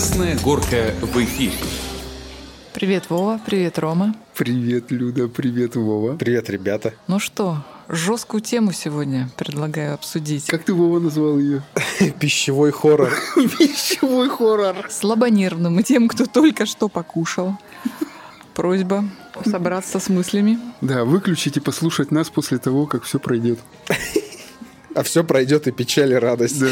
Красная горка в эфире. Привет, Вова. Привет, Рома. Привет, Люда. Привет, Вова. Привет, ребята. Ну что, жесткую тему сегодня предлагаю обсудить. Как ты, Вова, назвал ее? Пищевой хоррор. Пищевой хоррор. Слабонервным и тем, кто только что покушал. Просьба собраться с мыслями. Да, выключить и послушать нас после того, как все пройдет. А все пройдет и печаль, и радость. Да.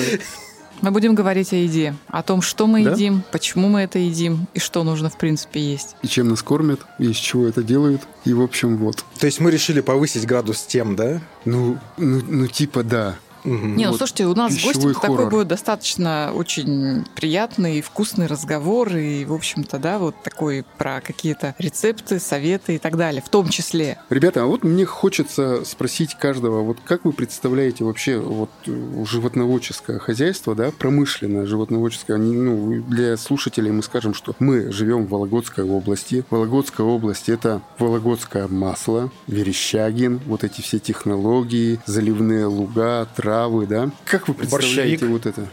Мы будем говорить о еде, о том, что мы Да? едим, почему мы это едим и что нужно, в принципе, есть. И чем нас кормят, и из чего это делают. И, в общем, вот. То есть мы решили повысить градус тем, да? Ну, ну, ну типа да. Не, ну Вот слушайте, у нас пищевой гости такой будет достаточно очень приятный и вкусный разговор, и, в общем-то, да, вот такой про какие-то рецепты, советы и так далее, в том числе. Ребята, а вот мне хочется спросить каждого, вот как вы представляете вообще вот э, животноводческое хозяйство, да, промышленное животноводческое, ну, для слушателей мы скажем, что мы живем в Вологодской области. Вологодская область – это вологодское масло, верещагин, вот эти все технологии, заливные луга, травы, да. Как вы представляете Борщевик. вот это?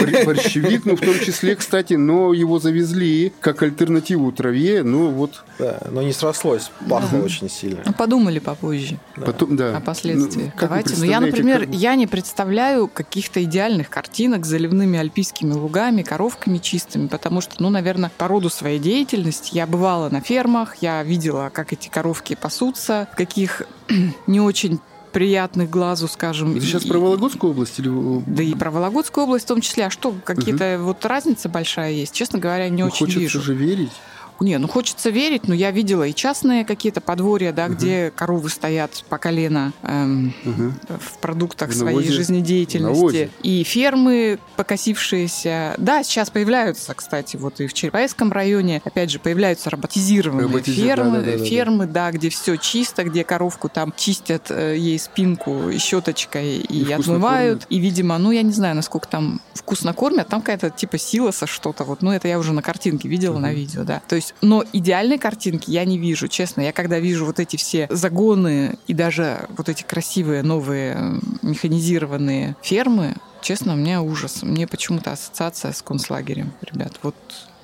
Бор- Борщевик, ну, в том числе, кстати, но его завезли как альтернативу траве, ну, вот Да, но не срослось, пахло Да. очень сильно. Ну, подумали попозже. Да. потом, да. о последствиях. Ну, Давайте. Ну, я, например, как- я не представляю каких-то идеальных картинок с заливными альпийскими лугами, коровками чистыми, потому что, ну, наверное, по роду своей деятельности я бывала на фермах, я видела, как эти коровки пасутся, в каких не очень приятных глазу, скажем. И- сейчас и- про Вологодскую область или... Да и про Вологодскую область в том числе. А что, какие-то вот разница большая есть? Честно говоря, не Ну, очень хочется вижу. же верить. Не, ну хочется верить, но я видела и частные какие-то подворья, да, Мгм. где коровы стоят по колено эм, Мгм. в продуктах В своей навозе. жизнедеятельности. навозе. И фермы покосившиеся. Да, сейчас появляются, кстати, вот и в Черепаевском районе, опять же, появляются роботизированные Роботизи- фермы, да-да-да-да-да. фермы, да, где все чисто, где коровку там чистят э, ей спинку щеточкой и, И отмывают. кормят. И, видимо, ну, я не знаю, насколько там вкусно кормят, там какая-то типа силоса что-то, вот, ну, это я уже на картинке видела, на Мгм. видео, да. То есть, но идеальной картинки я не вижу, честно. Я когда вижу вот эти все загоны и даже вот эти красивые новые механизированные фермы, честно, у меня ужас. Мне почему-то ассоциация с концлагерем, ребят. Вот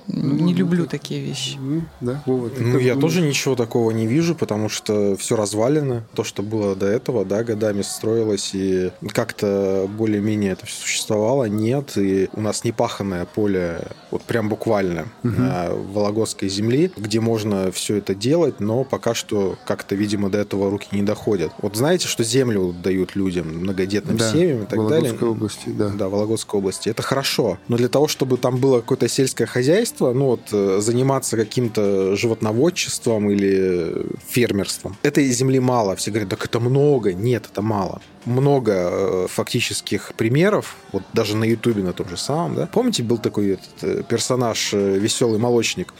не ну, люблю так- такие вещи. Ну, да, Вова, ты Ну, я думаешь? тоже ничего такого не вижу, потому что все развалено. То, что было до этого, да, годами строилось, и как-то более-менее это все существовало, нет. И у нас непаханное поле, вот прям буквально, Мгм. на Вологодской земли, где можно все это делать, но пока что как-то, видимо, до этого руки не доходят. Вот знаете, что землю дают людям, многодетным Да, семьям и так далее? Вологодской области, да. Да, Вологодской области. Это хорошо. Но для того, чтобы там было какое-то сельское хозяйство, ну вот э, заниматься каким-то животноводчеством или фермерством, этой земли мало. Все говорят, так это много. Нет, это мало. Много э, фактических примеров, вот даже на Ютубе на том же самом, да. Помните, был такой этот, э, персонаж э, веселый молочник,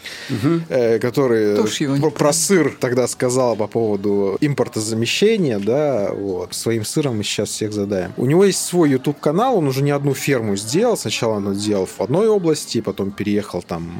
э, который про, про сыр тогда сказал по поводу импортозамещения, да, вот. Своим сыром мы сейчас всех задаем. У него есть свой YouTube канал, он уже не одну ферму сделал. Сначала он сделал в одной области, потом переехал там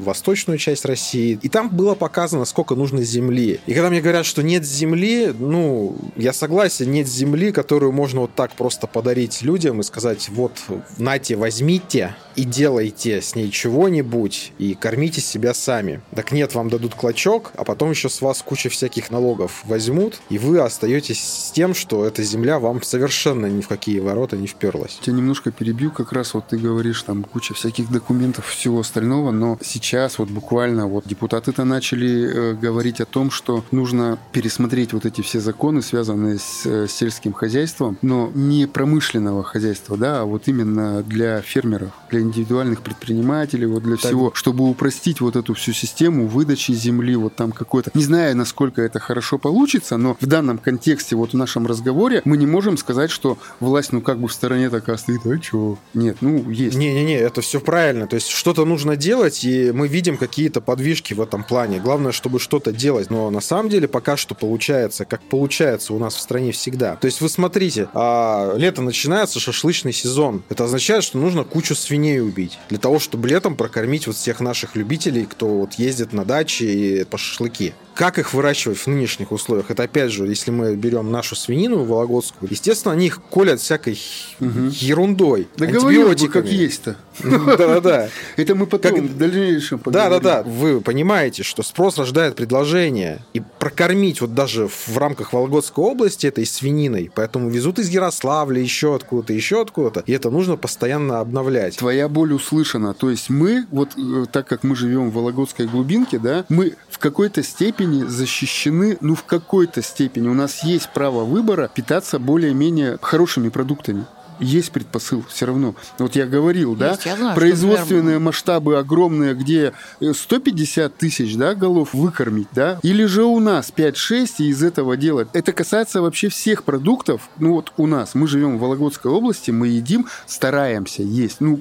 в восточную часть России. И там было показано, сколько нужно земли. И когда мне говорят, что нет земли, ну, я согласен, нет земли, которую можно вот так просто подарить людям и сказать, вот, нате, возьмите и делайте с ней чего-нибудь, и кормите себя сами. Так нет, вам дадут клочок, а потом еще с вас куча всяких налогов возьмут, и вы остаетесь с тем, что эта земля вам совершенно ни в какие ворота не вперлась. Тебя немножко перебью, как раз вот ты говоришь, там куча всяких документов, всего остального, но сейчас вот буквально вот депутаты-то начали э, говорить о том, что нужно пересмотреть вот эти все законы, связанные с э, сельским хозяйством, но не промышленного хозяйства, да, а вот именно для фермеров, для индивидуальных предпринимателей, вот для Так. всего, чтобы упростить вот эту всю систему выдачи земли, вот там какой-то... Не знаю, насколько это хорошо получится, но в данном контексте, вот в нашем разговоре, мы не можем сказать, что власть, ну, как бы в стороне такая стоит, а чё? Нет, ну, есть. Не-не-не, это все правильно. То есть что-то нужно делать, и мы видим какие-то подвижки в этом плане. Главное, чтобы что-то делать. Но на самом деле пока что получается, как получается у нас в стране всегда. То есть вы смотрите, а, лето начинается, шашлычный сезон. Это означает, что нужно кучу свиней свиней убить, для того, чтобы летом прокормить вот всех наших любителей, кто вот ездит на даче и по шашлыки. Как их выращивать в нынешних условиях? Это опять же, если мы берем нашу свинину вологодскую, естественно, они их колят всякой угу. ерундой. Да бы, как есть-то. Да-да-да. Это мы потом в дальнейшем Да-да-да. Вы понимаете, что спрос рождает предложение. И прокормить вот даже в рамках Вологодской области этой свининой, поэтому везут из Ярославля, еще откуда-то, еще откуда-то. И это нужно постоянно обновлять. Твоя боль услышана. То есть мы, вот э, так как мы живем в Вологодской глубинке, да, мы в какой-то степени защищены, ну, в какой-то степени. У нас есть право выбора питаться более-менее хорошими продуктами есть предпосыл все равно. Вот я говорил, есть, да, я знаю, производственные например... масштабы огромные, где 150 э, тысяч да, голов выкормить, да, или же у нас 5-6 и из этого делать. Это касается вообще всех продуктов. Ну вот у нас, мы живем в Вологодской области, мы едим, стараемся есть. Ну,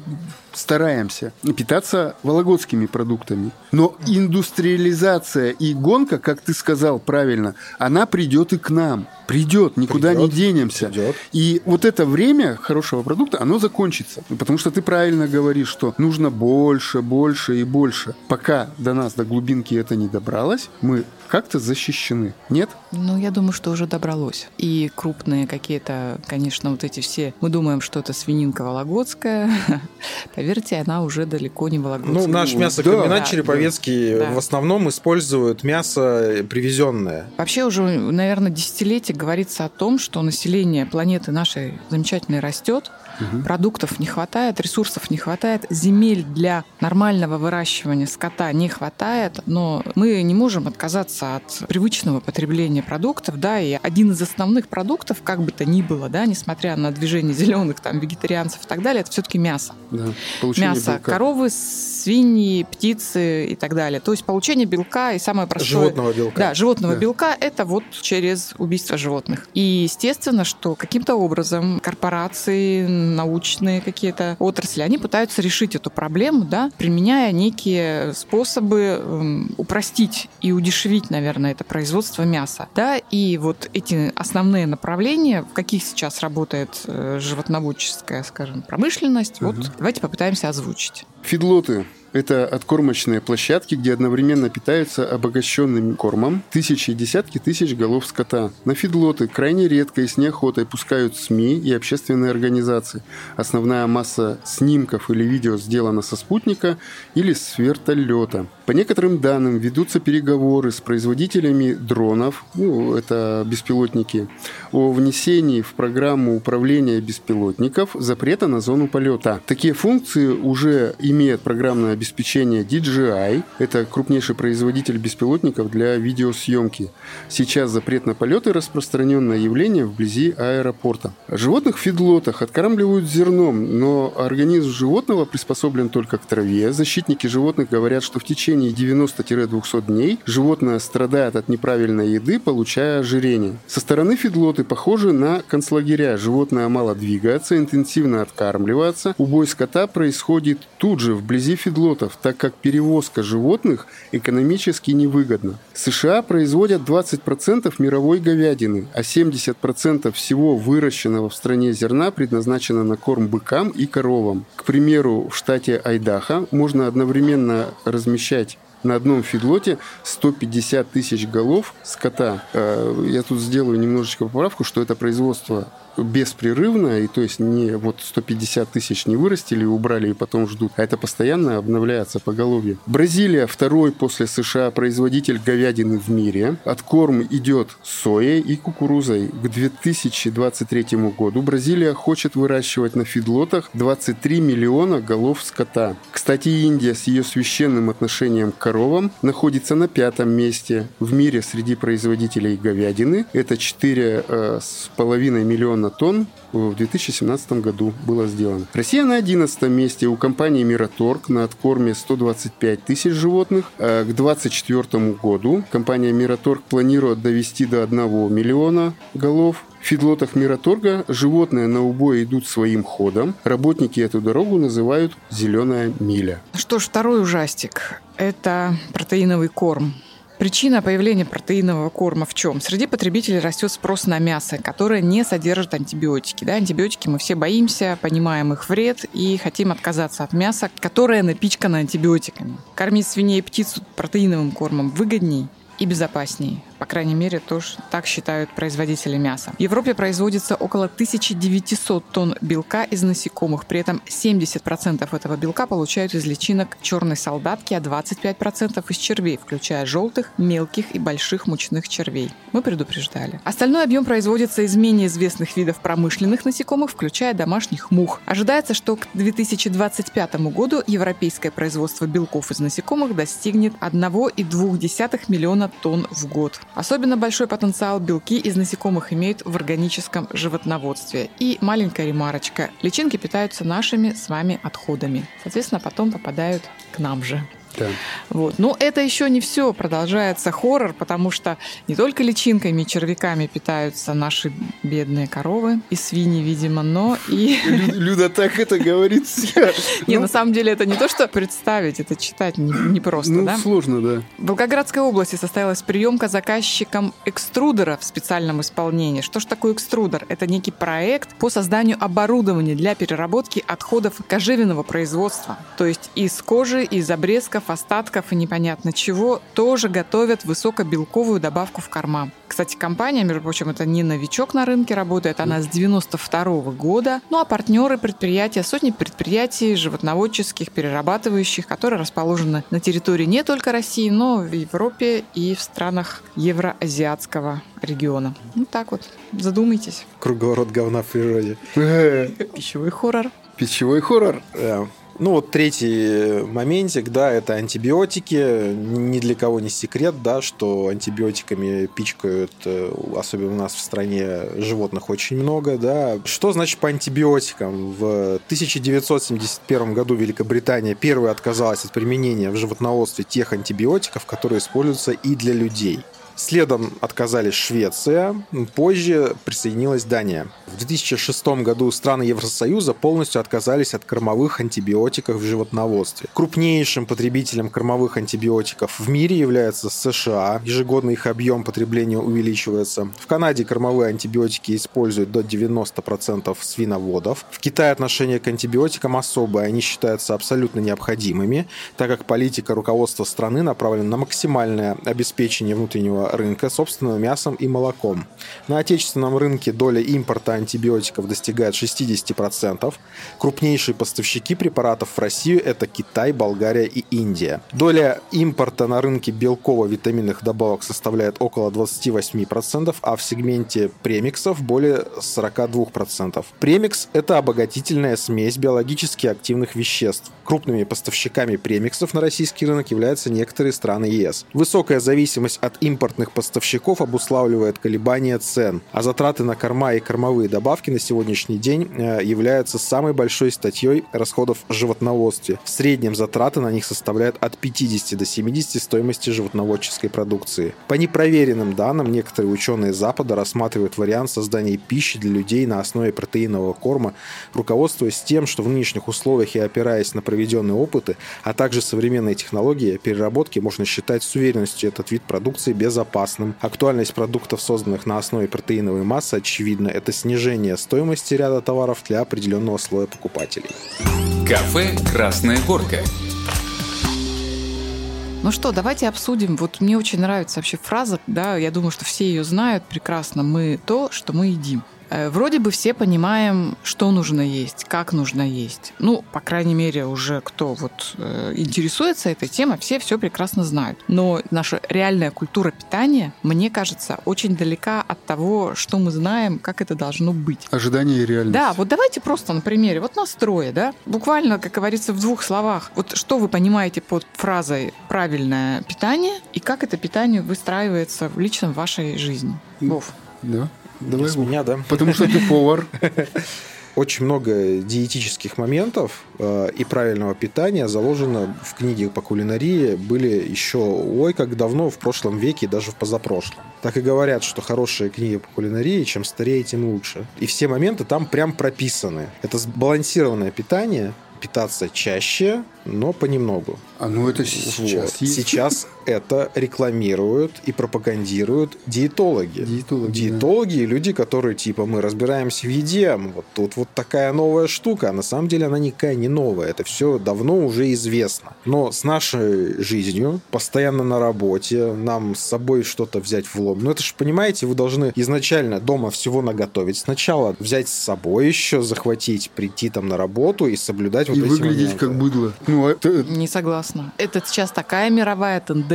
стараемся питаться вологодскими продуктами. Но индустриализация и гонка, как ты сказал правильно, она придет и к нам. Придет, никуда придет, не денемся. Придет. И вот это время хорошего продукта, оно закончится. Потому что ты правильно говоришь, что нужно больше, больше и больше. Пока до нас, до глубинки это не добралось, мы как-то защищены. Нет? Ну, я думаю, что уже добралось. И крупные какие-то, конечно, вот эти все... Мы думаем, что это свининка вологодская. Поверьте, она уже далеко не вологодская. Ну, наш мясокомбинат да, Череповецкий да. в основном использует мясо привезенное. Вообще уже, наверное, десятилетия говорится о том, что население планеты нашей замечательной растет, Угу. Продуктов не хватает, ресурсов не хватает, земель для нормального выращивания скота не хватает, но мы не можем отказаться от привычного потребления продуктов, да, и один из основных продуктов, как бы то ни было, да, несмотря на движение зеленых там вегетарианцев и так далее, это все-таки мясо. Да, мясо белка. коровы, свиньи, птицы и так далее. То есть получение белка и самое простое... Животного белка. Да, животного да. белка – это вот через убийство животных. И естественно, что каким-то образом корпорации, научные какие-то отрасли, они пытаются решить эту проблему, да, применяя некие способы эм, упростить и удешевить, наверное, это производство мяса. Да, и вот эти основные направления, в каких сейчас работает э, животноводческая, скажем, промышленность, угу. вот давайте попытаемся озвучить. Фидлоты это откормочные площадки, где одновременно питаются обогащенным кормом тысячи и десятки тысяч голов скота. На фидлоты крайне редко и с неохотой пускают СМИ и общественные организации. Основная масса снимков или видео сделана со спутника или с вертолета. По некоторым данным ведутся переговоры с производителями дронов, ну, это беспилотники, о внесении в программу управления беспилотников запрета на зону полета. Такие функции уже имеет программное обеспечение обеспечения DJI. Это крупнейший производитель беспилотников для видеосъемки. Сейчас запрет на полеты – распространенное явление вблизи аэропорта. Животных в фидлотах откармливают зерном, но организм животного приспособлен только к траве. Защитники животных говорят, что в течение 90-200 дней животное страдает от неправильной еды, получая ожирение. Со стороны фидлоты похожи на концлагеря. Животное мало двигается, интенсивно откармливается. Убой скота происходит тут же, вблизи фидлота оборотов, так как перевозка животных экономически невыгодна. США производят 20% мировой говядины, а 70% всего выращенного в стране зерна предназначено на корм быкам и коровам. К примеру, в штате Айдахо можно одновременно размещать на одном фидлоте 150 тысяч голов скота. Э, я тут сделаю немножечко поправку, что это производство беспрерывно, и то есть не вот 150 тысяч не вырастили, убрали и потом ждут, а это постоянно обновляется поголовье. Бразилия второй после США производитель говядины в мире. Откорм идет соей и кукурузой. К 2023 году Бразилия хочет выращивать на фидлотах 23 миллиона голов скота. Кстати, Индия с ее священным отношением к коровам находится на пятом месте в мире среди производителей говядины. Это 4,5 миллиона миллиона тонн в 2017 году было сделано. Россия на 11 месте у компании Мираторг на откорме 125 тысяч животных. А к 2024 году компания Мираторг планирует довести до 1 миллиона голов. В фидлотах Мираторга животные на убой идут своим ходом. Работники эту дорогу называют «зеленая миля». Что ж, второй ужастик – это протеиновый корм. Причина появления протеинового корма в чем? Среди потребителей растет спрос на мясо, которое не содержит антибиотики. Да, антибиотики мы все боимся, понимаем их вред и хотим отказаться от мяса, которое напичкано антибиотиками. Кормить свиней и птицу протеиновым кормом выгодней и безопаснее. По крайней мере, тоже так считают производители мяса. В Европе производится около 1900 тонн белка из насекомых. При этом 70% этого белка получают из личинок черной солдатки, а 25% из червей, включая желтых, мелких и больших мучных червей. Мы предупреждали. Остальной объем производится из менее известных видов промышленных насекомых, включая домашних мух. Ожидается, что к 2025 году европейское производство белков из насекомых достигнет 1,2 миллиона тонн в год. Особенно большой потенциал белки из насекомых имеют в органическом животноводстве. И маленькая ремарочка. Личинки питаются нашими с вами отходами. Соответственно, потом попадают к нам же. Да. Вот. Но это еще не все. Продолжается хоррор, потому что не только личинками и червяками питаются наши бедные коровы и свиньи, видимо, но и... Люда так это говорит. Не, на самом деле это не то, что представить, это читать непросто, Ну, да? сложно, да. В Волгоградской области состоялась приемка заказчиком экструдера в специальном исполнении. Что ж такое экструдер? Это некий проект по созданию оборудования для переработки отходов кожевенного производства. То есть из кожи, из обрезков, остатков и непонятно чего тоже готовят высокобелковую добавку в корма. Кстати, компания, между прочим, это не новичок на рынке работает, она с 92 года. Ну а партнеры предприятия, сотни предприятий животноводческих, перерабатывающих, которые расположены на территории не только России, но в Европе и в странах евроазиатского региона. Ну так вот, задумайтесь. Круговорот говна в природе. Пищевой хоррор. Пищевой хоррор. Ну вот третий моментик, да, это антибиотики. Ни для кого не секрет, да, что антибиотиками пичкают, э, особенно у нас в стране, животных очень много, да. Что значит по антибиотикам? В 1971 году Великобритания первая отказалась от применения в животноводстве тех антибиотиков, которые используются и для людей. Следом отказались Швеция, позже присоединилась Дания. В 2006 году страны Евросоюза полностью отказались от кормовых антибиотиков в животноводстве. Крупнейшим потребителем кормовых антибиотиков в мире является США. Ежегодно их объем потребления увеличивается. В Канаде кормовые антибиотики используют до 90% свиноводов. В Китае отношение к антибиотикам особое. Они считаются абсолютно необходимыми, так как политика руководства страны направлена на максимальное обеспечение внутреннего рынка собственным мясом и молоком. На отечественном рынке доля импорта антибиотиков достигает 60%. Крупнейшие поставщики препаратов в Россию – это Китай, Болгария и Индия. Доля импорта на рынке белково-витаминных добавок составляет около 28%, а в сегменте премиксов – более 42%. Премикс – это обогатительная смесь биологически активных веществ. Крупными поставщиками премиксов на российский рынок являются некоторые страны ЕС. Высокая зависимость от импортных поставщиков обуславливает колебания цен, а затраты на корма и кормовые добавки на сегодняшний день э, являются самой большой статьей расходов в животноводстве. В среднем затраты на них составляют от 50 до 70 стоимости животноводческой продукции. По непроверенным данным, некоторые ученые Запада рассматривают вариант создания пищи для людей на основе протеинового корма, руководствуясь тем, что в нынешних условиях и опираясь на проведенные опыты, а также современные технологии переработки, можно считать с уверенностью этот вид продукции безопасным. Актуальность продуктов, созданных на основе протеиновой массы, очевидно, это снижение стоимости ряда товаров для определенного слоя покупателей. Кафе «Красная горка». Ну что, давайте обсудим. Вот мне очень нравится вообще фраза, да, я думаю, что все ее знают прекрасно. Мы то, что мы едим. Э, Вроде бы все понимаем, что нужно есть, как нужно есть. Ну, по крайней мере, уже кто вот э, интересуется этой темой, все все прекрасно знают. Но наша реальная культура питания, мне кажется, очень далека от того, что мы знаем, как это должно быть. Ожидание и реальность. Да, вот давайте просто на примере. Вот настрое, да? Буквально, как говорится, в двух словах. Вот что вы понимаете под фразой «правильное питание» и как это питание выстраивается в личном вашей жизни? Вов. Да. Давай, С меня, да? Потому что ты повар. Очень много диетических моментов э, и правильного питания заложено в книге по кулинарии. Были еще, ой, как давно, в прошлом веке, даже в позапрошлом. Так и говорят, что хорошая книга по кулинарии, чем старее, тем лучше. И все моменты там прям прописаны. Это сбалансированное питание, питаться чаще, но понемногу. А ну это сейчас Вот. есть. Сейчас это рекламируют и пропагандируют диетологи. Диетологи, Диетологи и люди, которые типа мы разбираемся в еде, вот тут вот такая новая штука, а на самом деле она никакая не новая, это все давно уже известно. Но с нашей жизнью, постоянно на работе, нам с собой что-то взять в лом. Ну это же, понимаете, вы должны изначально дома всего наготовить. Сначала взять с собой еще, захватить, прийти там на работу и соблюдать вот И эти выглядеть моменты. как быдло. Ну, это, Не согласна. Это сейчас такая мировая тенденция.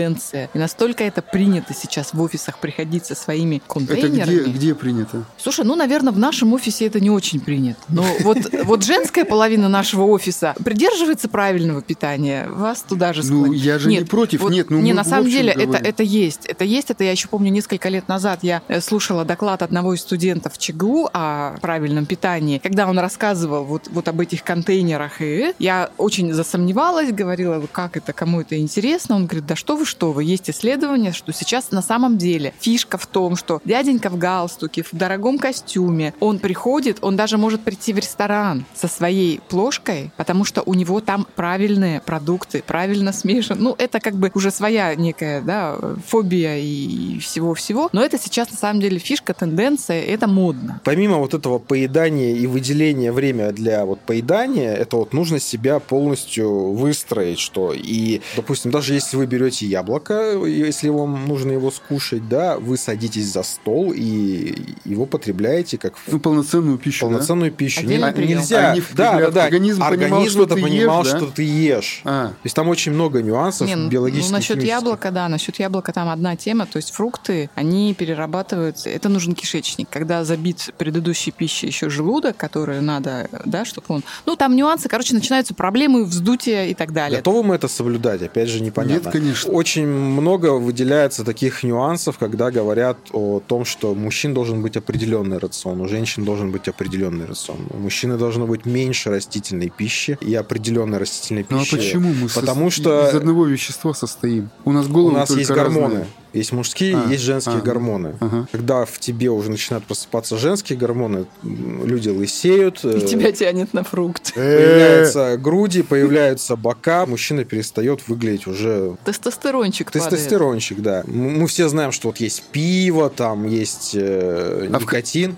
И настолько это принято сейчас в офисах приходить со своими это контейнерами. где, где принято? Слушай, ну, наверное, в нашем офисе это не очень принято. Но вот, вот женская половина нашего офиса придерживается правильного питания. Вас туда же Ну, склонят. я же не против. вот- Нет, ну, не, на самом деле это, говорим. это есть. Это есть. Это я еще помню несколько лет назад я э, слушала доклад одного из студентов ЧГУ о правильном питании. Когда он рассказывал вот, вот об этих контейнерах, и я очень засомневалась, говорила, как это, кому это интересно. Он говорит, да что вы, что вы. Есть исследования, что сейчас на самом деле фишка в том, что дяденька в галстуке, в дорогом костюме, он приходит, он даже может прийти в ресторан со своей плошкой, потому что у него там правильные продукты, правильно смешан. Ну, это как бы уже своя некая да, фобия и всего-всего. Но это сейчас на самом деле фишка, тенденция, это модно. Помимо вот этого поедания и выделения время для вот поедания, это вот нужно себя полностью выстроить, что и, допустим, даже если вы берете яблоко, если вам нужно его скушать, да, вы садитесь за стол и его потребляете как Ну, полноценную пищу, да? полноценную пищу. Отдельный Не- прием. Нельзя. Они, да, да, да. организм понимал, Организм что это ты понимал, ешь, да? что ты ешь. А, То есть там очень много нюансов Не, ну, биологических. ну, насчет яблока, да, насчет яблока там одна тема, то есть фрукты, они перерабатываются, это нужен кишечник, когда забит предыдущей пищей еще желудок, который надо, да, чтобы он... Ну, там нюансы, короче, начинаются проблемы, вздутия и так далее. Готовы мы это соблюдать? Опять же, непонятно. Нет, конечно. Очень много выделяется таких нюансов, когда говорят о том, что у мужчин должен быть определенный рацион, у женщин должен быть определенный рацион. У мужчины должно быть меньше растительной пищи и определенной растительной ну а пищи. почему мы со- Потому что- из одного вещества состоим? У нас У головы нас только есть гормоны. разные. Есть мужские, А, есть женские а, гормоны. Ага. Когда в тебе уже начинают просыпаться женские гормоны, люди лысеют. И э, тебя тянет на фрукт. Появляются груди, появляются бока, мужчина перестает выглядеть уже Тестостерончик падает. Тестостерончик, да. М- Мы все знаем, что вот есть пиво, там есть э, А в- никотин,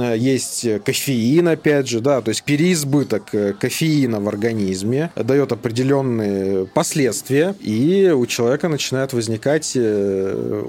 э, есть э, кофеин, опять же, да, то есть переизбыток кофеина в организме дает определенные последствия, и у человека начинают возникать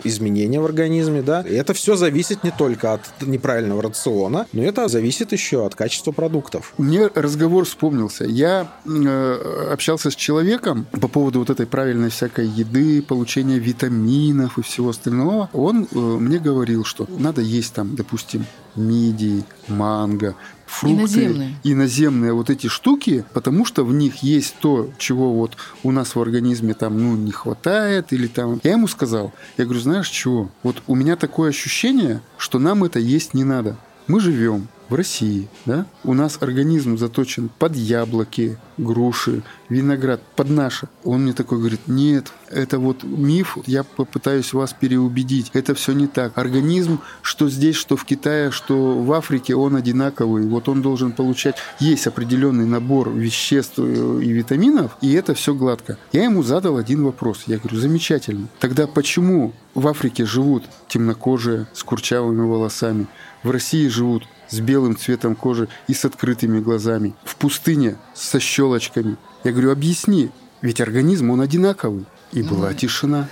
изменения в организме, да. И это все зависит не только от неправильного рациона, но это зависит еще от качества продуктов. Мне разговор вспомнился. Я э, общался с человеком по поводу вот этой правильной всякой еды, получения витаминов и всего остального. Он э, мне говорил, что надо есть там, допустим, мидии, манго, фрукты, Иноземные. иноземные вот эти штуки, потому что в них есть то, чего вот у нас в организме там, ну, не хватает или там. Я ему сказал, я говорю, знаешь чего? Вот у меня такое ощущение, что нам это есть не надо. Мы живем в России, да? У нас организм заточен под яблоки, груши, виноград, под наше. Он мне такой говорит, нет, это вот миф, я попытаюсь вас переубедить. Это все не так. Организм, что здесь, что в Китае, что в Африке, он одинаковый. Вот он должен получать, есть определенный набор веществ э, и витаминов, и это все гладко. Я ему задал один вопрос. Я говорю, замечательно. Тогда почему в Африке живут темнокожие с курчавыми волосами, в России живут с белым цветом кожи и с открытыми глазами, в пустыне со щелочками. Я говорю, объясни, ведь организм, он одинаковый. И была тишина.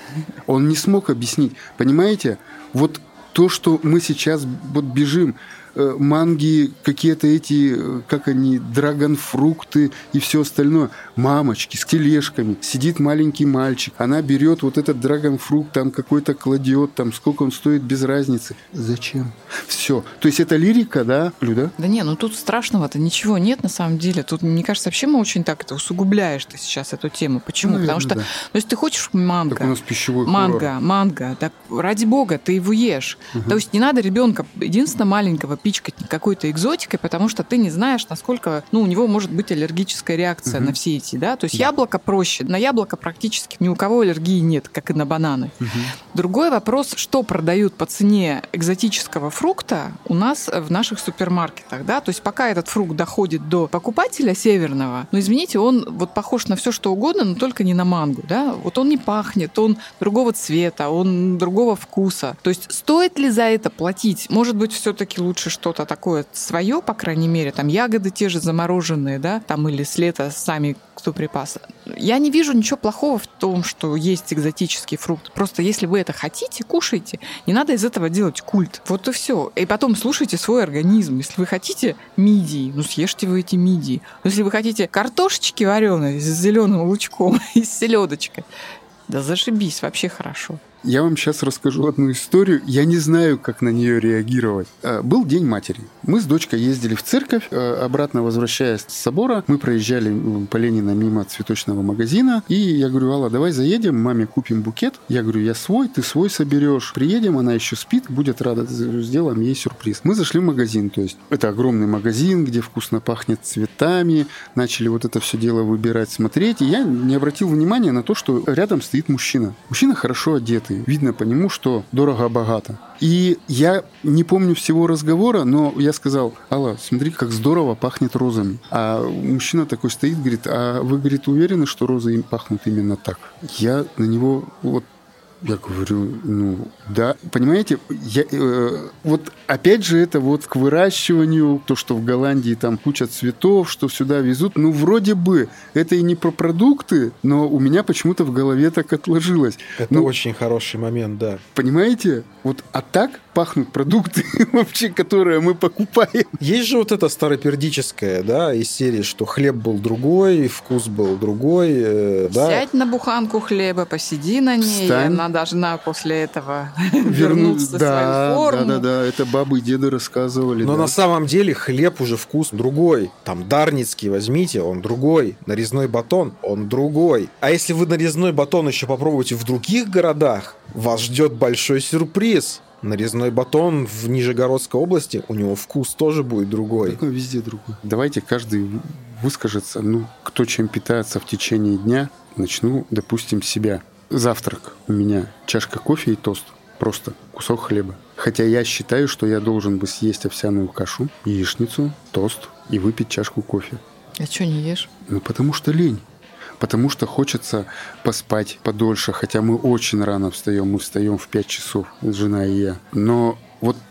Он не смог объяснить. Понимаете, вот то, что мы сейчас вот бежим, манги, какие-то эти, э, как они, драгонфрукты и все остальное. Мамочки с тележками. Сидит маленький мальчик. Она берет вот этот драгонфрукт, там какой-то кладет, там сколько он стоит, без разницы. Зачем? Все. То есть это лирика, да, Люда? Да не, ну тут страшного-то ничего нет на самом деле. Тут, мне кажется, вообще мы очень так это усугубляешь ты сейчас эту тему. Почему? Ну, Потому что, наверное, ну, если ты хочешь манго, Так у нас пищевой манго, хоррор. манго, так ради бога, ты его ешь. То есть не надо ребенка единственное маленького пичкать какой-то экзотикой, потому что ты не знаешь, насколько, ну, у него может быть аллергическая реакция Мгм. на все эти, да, то есть Да. яблоко проще, на яблоко практически ни у кого аллергии нет, как и на бананы. Мгм. Другой вопрос, что продают по цене экзотического фрукта у нас в наших супермаркетах, да, то есть пока этот фрукт доходит до покупателя северного, ну, извините, он вот похож на все что угодно, но только не на мангу, да, вот он не пахнет, он другого цвета, он другого вкуса, то есть стоит ли за это платить? Может быть, все-таки лучше что-то такое свое, по крайней мере, там ягоды те же замороженные, да, там или с лета сами кто припас. Я не вижу ничего плохого в том, что есть экзотический фрукт. Просто если вы это хотите, кушайте. Не надо из этого делать культ. Вот и все. И потом слушайте свой организм. Если вы хотите мидии, ну съешьте вы эти мидии. Если вы хотите картошечки вареной с зеленым лучком и с селедочкой, да зашибись, вообще хорошо. Я вам сейчас расскажу одну историю. Я не знаю, как на нее реагировать. Э, Был День матери. Мы с дочкой ездили в церковь, э, обратно возвращаясь с собора. Мы проезжали по Ленина мимо цветочного магазина. И я говорю, Алла, давай заедем, маме купим букет. Я говорю, я свой, ты свой соберешь. Приедем, она еще спит, будет рада, сделаем ей сюрприз. Мы зашли в магазин, то есть это огромный магазин, где вкусно пахнет цветами. Начали вот это все дело выбирать, смотреть. И я не обратил внимания на то, что рядом стоит мужчина. Мужчина хорошо одетый. Видно по нему, что дорого-богато. И я не помню всего разговора, но я сказал, Алла, смотри, как здорово пахнет розами. А мужчина такой стоит, говорит, а вы, говорит, уверены, что розы им пахнут именно так? Я на него вот я говорю, ну да, понимаете, я, э, вот опять же это вот к выращиванию, то, что в Голландии там куча цветов, что сюда везут, ну вроде бы это и не про продукты, но у меня почему-то в голове так отложилось. Это Ну, очень хороший момент, да. Понимаете? Вот а так пахнут продукты вообще, которые мы покупаем. Есть же вот это старопердическое, да, из серии, что хлеб был другой, вкус был другой, э, да. Сядь на буханку хлеба, посиди на ней, Встань. она должна после этого вернуться в свою да, форму. да, да, да, это бабы и деды рассказывали. Но да. на самом деле хлеб уже вкус другой. Там дарницкий возьмите, он другой. Нарезной батон, он другой. А если вы нарезной батон еще попробуете в других городах, вас ждет большой сюрприз. Нарезной батон в Нижегородской области, у него вкус тоже будет другой. Такой везде другой. Давайте каждый выскажется, ну, кто чем питается в течение дня. Начну, допустим, с себя. Завтрак у меня чашка кофе и тост. Просто кусок хлеба. Хотя я считаю, что я должен бы съесть овсяную кашу, яичницу, тост и выпить чашку кофе. А что не ешь? Ну, потому что лень. Потому что хочется поспать подольше, хотя мы очень рано встаем, мы встаем в 5 часов, жена и я. Но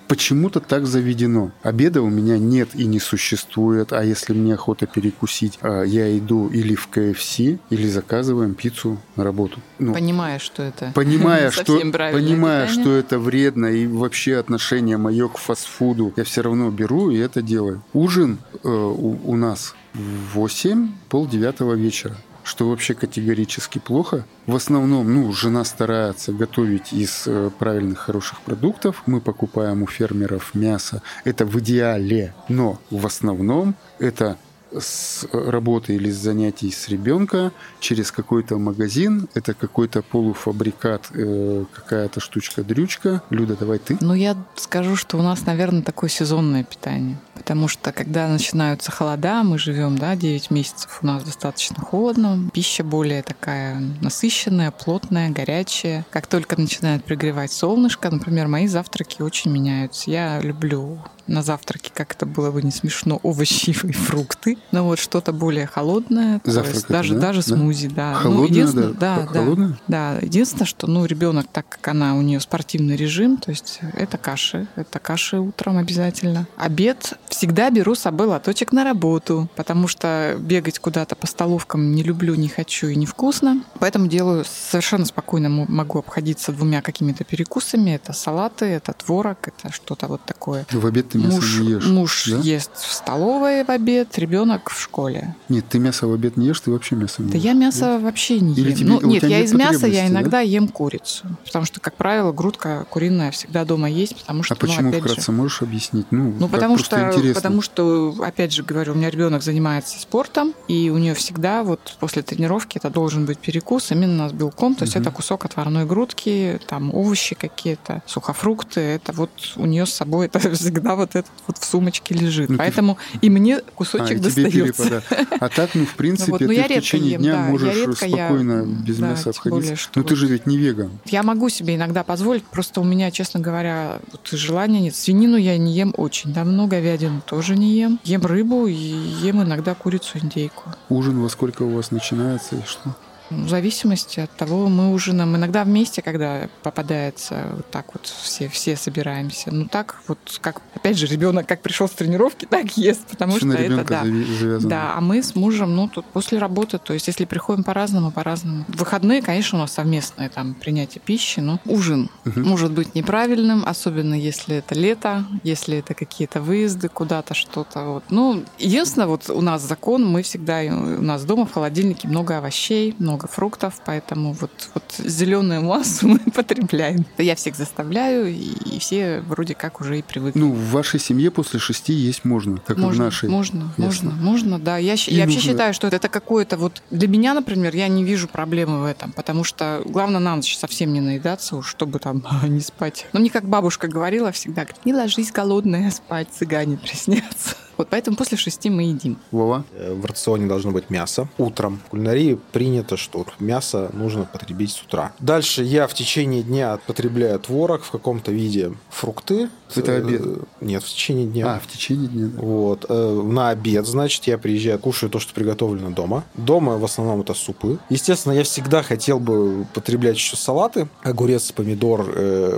почему-то так заведено. Обеда у меня нет и не существует, а если мне охота перекусить, а, я иду или в КФС, или заказываем пиццу на работу. Ну, Понимаешь, что это Понимая, что, понимая, питание. что это вредно и вообще отношение мое к фастфуду, я все равно беру и это делаю. Ужин э, у, у нас в 8, полдевятого вечера что вообще категорически плохо. В основном, ну, жена старается готовить из э, правильных, хороших продуктов. Мы покупаем у фермеров мясо. Это в идеале. Но в основном это с работы или с занятий с ребенка через какой-то магазин. Это какой-то полуфабрикат, э, какая-то штучка-дрючка. Люда, давай ты. Ну, я скажу, что у нас, наверное, такое сезонное питание. Потому что, когда начинаются холода, мы живем, да, 9 месяцев у нас достаточно холодно, пища более такая насыщенная, плотная, горячая. Как только начинает пригревать солнышко, например, мои завтраки очень меняются. Я люблю на завтраке, как это было бы не смешно, овощи и фрукты. Но вот что-то более холодное. Завтрак есть это, даже, да? даже Да? смузи, да. Ну, Холодное, единственное- да? да, да. Холодное? Да, единственное, что, ну, ребенок, так как она, у нее спортивный режим, то есть это каши, это каши утром обязательно. Обед всегда беру с собой лоточек на работу, потому что бегать куда-то по столовкам не люблю, не хочу и невкусно. Поэтому делаю совершенно спокойно могу обходиться двумя какими-то перекусами. Это салаты, это творог, это что-то вот такое. В обед ты мясо Муж, не ешь. муж да? ест в столовой в обед, ребенок в школе. Нет, ты мясо в обед не ешь, ты вообще мясо не Да ешь. я мясо вообще не Или ем. тебе- ну, нет, я нет из мяса я потребности, да? иногда ем курицу. Потому что, как правило, грудка куриная всегда дома есть, потому что, А почему ну, опять вкратце же, можешь объяснить? Ну, ну, потому что, интересно. потому что, опять же говорю, у меня ребенок занимается спортом, и у нее всегда вот после тренировки это должен быть перекус именно с белком, то есть Мгм. это кусок отварной грудки, там овощи какие-то, сухофрукты, это вот у нее с собой это всегда вот вот этот вот в сумочке лежит. Ну, ты- Поэтому и мне А, кусочек тебе достается. перепадает. А так, ну, в принципе, вот, ну, ты я в течение ем, дня да, я можешь я- спокойно без да, мяса обходиться. более, что Но ты же ведь не веган. Я могу себе иногда позволить, просто у меня, честно говоря, вот желания нет. Свинину я не ем очень давно, говядину тоже не ем. Ем рыбу и ем иногда курицу, индейку. Ужин во сколько у вас начинается и что? В зависимости от того, мы ужинаем иногда вместе, когда попадается вот так вот все, все собираемся. Ну так вот, как опять же ребенок как пришел с тренировки, так ест, потому Всё что это да. завязано. Да, а мы с мужем, ну, тут после работы, то есть если приходим по-разному, по-разному. Выходные, конечно, у нас совместное там принятие пищи, но ужин Мгм. может быть неправильным, особенно если это лето, если это какие-то выезды куда-то, что-то. Вот. Ну, единственное, вот у нас закон, мы всегда, у нас дома в холодильнике много овощей, много фруктов, поэтому вот, вот зеленую массу мы потребляем. Я всех заставляю, и все вроде как уже и привыкли. Ну, в вашей семье после шести есть можно, как и в Можно, нашей. можно, Ясно. можно, можно, да. Я, И я вообще считаю, что это какое-то вот... Для меня, например, я не вижу проблемы в этом, потому что главное на ночь совсем не наедаться уж, чтобы там не спать. Но мне, как бабушка говорила всегда, не ложись голодная спать, цыгане приснятся. Вот поэтому после шести мы едим. Вова? Э, В рационе должно быть мясо утром. В кулинарии принято, что мясо нужно потребить с утра. Дальше я в течение дня потребляю творог в каком-то виде, фрукты. Это Э, обед? Нет, в течение дня. А, в течение дня. да. Вот. э, На обед, значит, я приезжаю, кушаю то, что приготовлено дома. Дома в основном это супы. Естественно, я всегда хотел бы потреблять еще салаты. Огурец, помидор,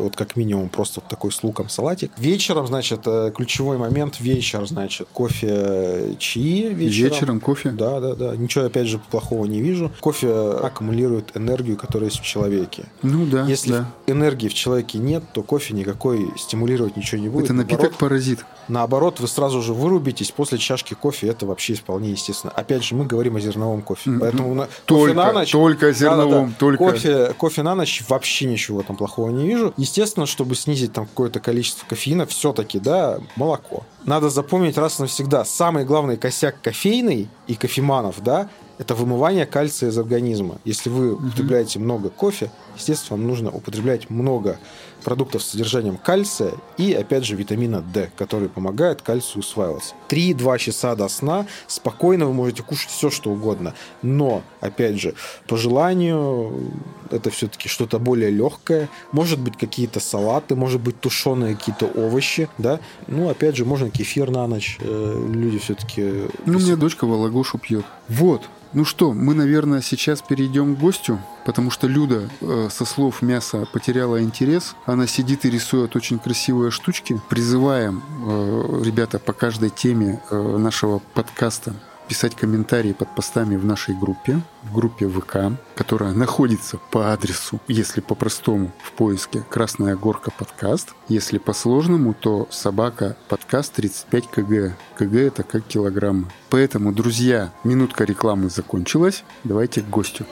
вот как минимум просто вот такой с луком салатик. Вечером, значит, ключевой момент, вечер, значит, кофе, э, чаи вечером. Вечером кофе? Да, да, да. Ничего, опять же, плохого не вижу. Кофе аккумулирует энергию, которая есть в человеке. Ну да, Если да. энергии в человеке нет, то кофе никакой стимулировать ничего не будет. Это напиток-паразит. Наоборот, вы сразу же вырубитесь после чашки кофе. Это вообще вполне естественно. Опять же, мы говорим о зерновом кофе. Поэтому на- Только, кофе на ночь... только зерновом, Да-да-да. только. Кофе, кофе на ночь вообще ничего этом плохого не вижу. Естественно, чтобы снизить там какое-то количество кофеина, все-таки, да, молоко. Надо запомнить раз навсегда. Самый главный косяк кофейный и кофеманов, да, это вымывание кальция из организма. Если вы употребляете много кофе, естественно, вам нужно употреблять много продуктов с содержанием кальция и, опять же, витамина D, который помогает кальцию усваиваться. 3-2 часа до сна спокойно вы можете кушать все, что угодно. Но, опять же, по желанию, это все-таки что-то более легкое. Может быть, какие-то салаты, может быть, тушеные какие-то овощи, да. Ну, опять же, можно кефир на ночь. Э, Люди все-таки... Ну, у меня дочка Вологодшу пьет. Вот. Ну что, мы, наверное, сейчас перейдем к гостю, потому что Люда э, со слов мяса потеряла интерес. Она сидит и рисует очень красивые штучки. Призываем, э, ребята, по каждой теме э, нашего подкаста писать комментарии под постами в нашей группе, в группе ВК, которая находится по адресу, если по-простому, в поиске «Красная горка подкаст». Если по-сложному, то собака подкаст 35 кг. КГ это как килограммы. Поэтому, друзья, минутка рекламы закончилась. Давайте к гостю.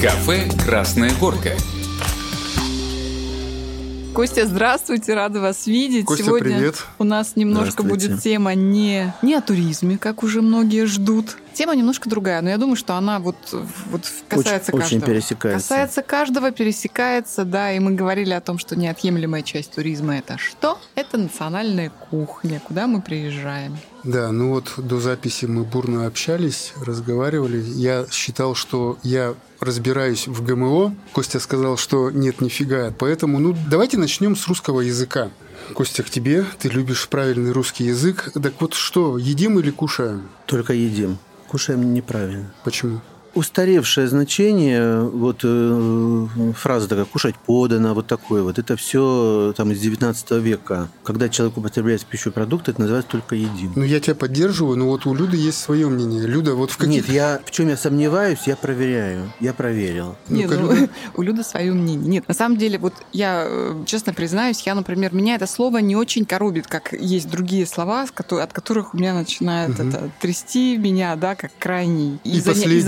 Кафе «Красная горка». Костя, здравствуйте, рада вас видеть. Костя, Сегодня привет. у нас немножко будет тема не, не о туризме, как уже многие ждут. Тема немножко другая, но я думаю, что она вот, вот касается очень, очень каждого. пересекается. Касается каждого, пересекается, да, и мы говорили о том, что неотъемлемая часть туризма это что? Это национальная кухня, куда мы приезжаем. Да, ну вот до записи мы бурно общались, разговаривали. Я считал, что я разбираюсь в ГМО. Костя сказал, что нет, нифига. Поэтому, ну, давайте начнем с русского языка. Костя, к тебе. Ты любишь правильный русский язык. Так вот что, едим или кушаем? Только едим. Кушаем неправильно. Почему? Устаревшее значение, вот э, фраза такая «кушать подано», вот такое вот, это все там из 19 века. Когда человек употребляет в пищу продукты, это называется только «едим». Ну, я тебя поддерживаю, но вот у Люды есть свое мнение. Люда, вот в каких... Нет, я в чем я сомневаюсь, я проверяю. Я проверил. Нет, Ну-ка, ну, Люда. у Люды свое мнение. Нет, на самом деле, вот я э, честно признаюсь, я, например, меня это слово не очень коробит, как есть другие слова, от которых у меня начинает Мгм. это трясти меня, да, как крайний И и, заня- и последний